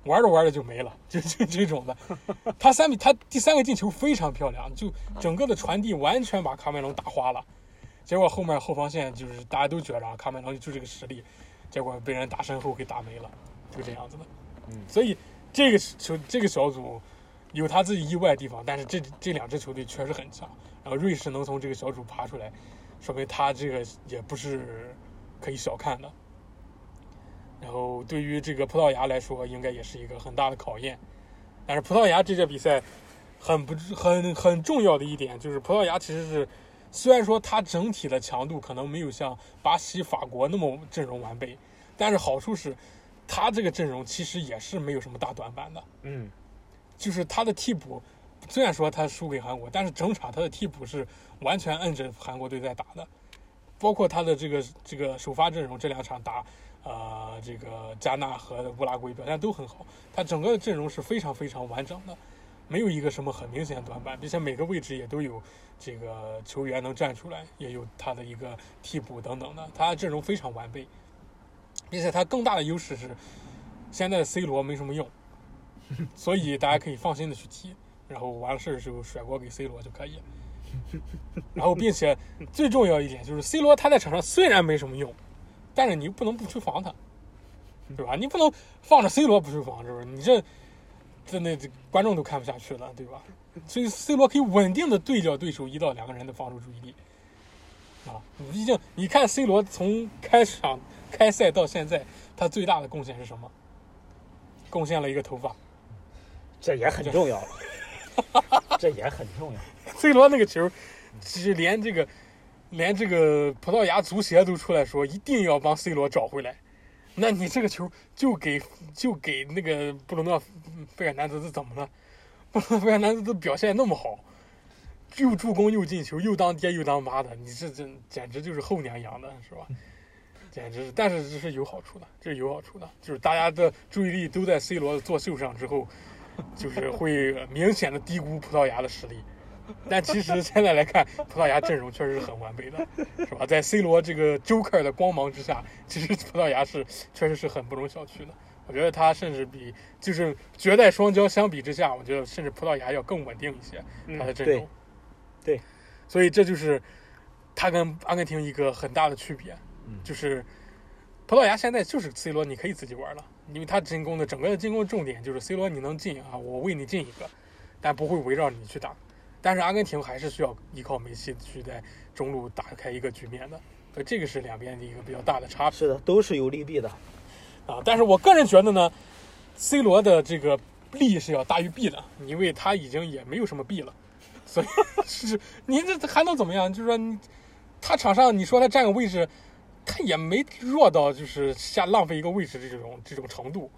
玩着玩着就没了，就就这种的。他三比他第三个进球非常漂亮，就整个的传递完全把卡梅隆打花了。结果后面后防线就是大家都觉着啊喀麦隆就这个实力，结果被人打身后给打没了，就这样子的。嗯所以这个球这个小组，有他自己意外的地方，但是这这两支球队确实很强。然后瑞士能从这个小组爬出来，说明他这个也不是可以小看的。然后对于这个葡萄牙来说，应该也是一个很大的考验。但是葡萄牙这届比赛很不很很重要的一点就是，葡萄牙其实是虽然说它整体的强度可能没有像巴西、法国那么阵容完备，但是好处是，它这个阵容其实也是没有什么大短板的。嗯，就是他的替补，虽然说他输给韩国，但是整场他的替补是完全摁着韩国队在打的，包括他的这个这个首发阵容，这两场打呃这个加纳和乌拉圭表现都很好，他整个阵容是非常非常完整的，没有一个什么很明显的短板，并且每个位置也都有这个球员能站出来，也有他的一个替补等等的，他阵容非常完备，并且他更大的优势是现在的 C 罗没什么用。所以大家可以放心的去踢，然后完事儿的时候甩锅给 C 罗就可以。然后，并且最重要一点就是 C 罗他在场上虽然没什么用，但是你不能不去防他，对吧？你不能放着 C 罗不去防，是不是？你这这那这观众都看不下去了，对吧？所以 C 罗可以稳定的对掉对手一到两个人的防守注意力。啊，毕竟你看 C 罗从开场开赛到现在，他最大的贡献是什么？贡献了一个头发。这也很重要了，这也很重要。C 罗那个球，是连这个连这个葡萄牙足协都出来说一定要帮 C 罗找回来。那你这个球就给就给那个布鲁诺费尔南德斯怎么了？布鲁诺费尔南德斯表现那么好，又助攻又进球，又当爹又当妈的，你这这简直就是后娘养的是吧？简直是，但是这是有好处的，这是有好处的，就是大家的注意力都在 C 罗的作秀上之后，就是会明显的低估葡萄牙的实力。但其实现在来看，葡萄牙阵容确实是很完备的，是吧？在 C 罗这个 Joker 的光芒之下，其实葡萄牙是确实是很不容小觑的。我觉得他甚至比就是绝代双骄相比之下，我觉得甚至葡萄牙要更稳定一些，他的阵容。对，所以这就是他跟阿根廷一个很大的区别，嗯就是葡萄牙现在就是 C 罗，你可以自己玩了，因为他进攻的整个的进攻重点就是 C 罗你能进啊，我为你进一个，但不会围绕你去打。但是阿根廷还是需要依靠梅西去在中路打开一个局面的，所以这个是两边的一个比较大的差别是的，都是有利弊的。啊。但是我个人觉得呢，C 罗的这个利是要大于弊的，因为他已经也没有什么弊了，所以是您这还能怎么样？就是说你他场上你说他占个位置，他也没弱到就是下浪费一个位置这种这种程度，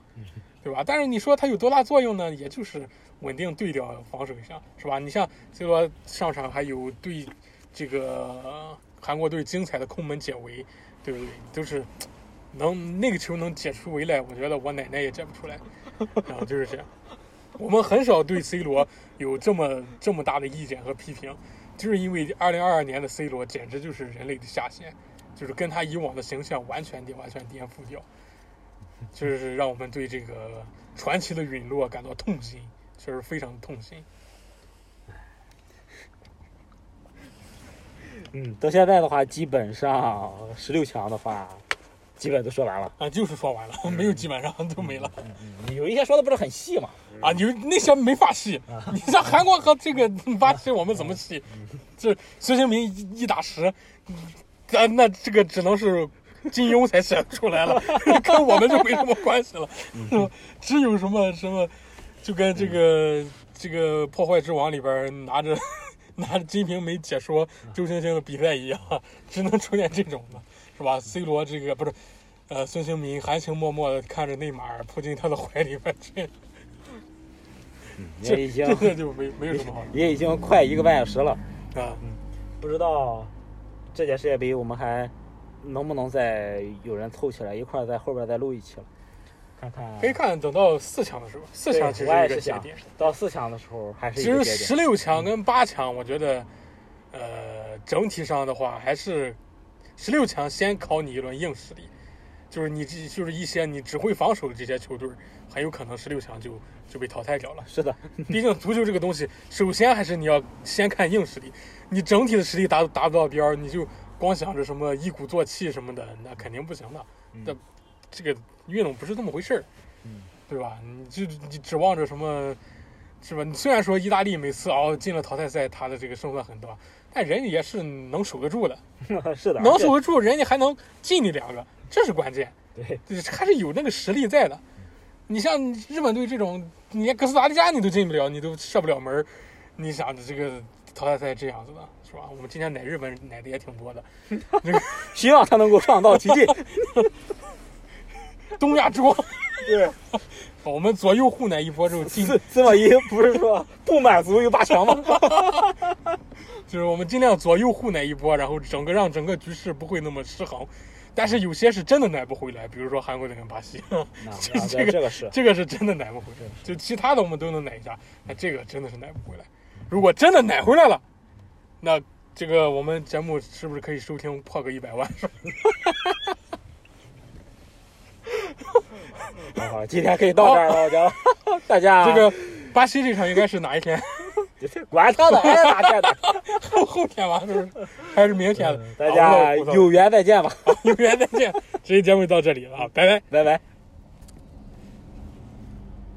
对吧？但是你说他有多大作用呢？也就是稳定对掉防守一下，是吧？你像 C 罗上场还有对这个韩国队精彩的空门解围，对不对？都是能那个球能解出围来，我觉得我奶奶也解不出来。然后就是这样，我们很少对 C 罗有这么这么大的意见和批评，就是因为2022年的 C 罗简直就是人类的下限，就是跟他以往的形象完全颠完全颠覆掉，就是让我们对这个传奇的陨落感到痛心，确实非常痛心。嗯，到现在的话，基本上十六强的话，基本都说完了。啊，就是说完了，没有基本上都没了嗯有一些说的不是很细嘛。啊！你那些没法细，你像韩国和这个 巴西，我们怎么细？这孙兴民一一打十，咱那这个只能是金庸才写出来了，跟我们就没什么关系了，是吧？只有什么什么，就跟这个这个破坏之王里边拿着拿着《金瓶梅》解说周星星的比赛一样，只能出现这种的，是吧？C 罗这个不是。呃，孙兴民含情脉脉的看着内马尔扑进他的怀里边，这也已经这这就没没有什么好也已经快一个半小时了，啊。不知道这届世界杯我们还能不能再有人凑起来一块儿在后边再录一期了，看看。可以看等到四强的时候，四强其实我是一个节点。到四强的时候还是其实一个节点。十六强跟八强，我觉得，呃，整体上的话还是十六强先考你一轮硬实力，就是你这就是一些你只会防守的这些球队，很有可能十六强就就被淘汰掉了。是的，毕竟足球这个东西，首先还是你要先看硬实力，你整体的实力达达不到边儿，你就光想着什么一鼓作气什么的，那肯定不行的。那、这个运动不是这么回事对吧？你就你指望着什么是吧？虽然说意大利每次哦进了淘汰赛，他的这个胜算很多，但人家也是能守得住的，是的，能守得住，人家还能进你两个，这是关键，对，这还是有那个实力在的。你像日本队这种，你连哥斯达黎加你都进不了，你都射不了门儿，你想着这个淘汰赛这样子的，是吧？我们今天奶日本奶的也挺多的，希望他能够创造奇迹。东亚之光，对，我们左右互奶一波之后进，司司马懿不是说不满足于八强吗？就是我们尽量左右互奶一波，然后整个让整个局势不会那么失衡。但是有些是真的奶不回来，比如说韩国队跟巴西，这个这个是这个是真的奶不回来。就其他的我们都能奶一下，那这个真的是奶不回来。如果真的奶回来了，那这个我们节目是不是可以收听破个一百万？是吧好，今天可以到这儿了，我觉得大家这个巴西这场应该是哪一天？管他的，哎，哪天的，后 后天吧，是不是？还是明天？大家有缘再见吧，有缘再见。这期节目就到这里了啊，拜拜。拜拜。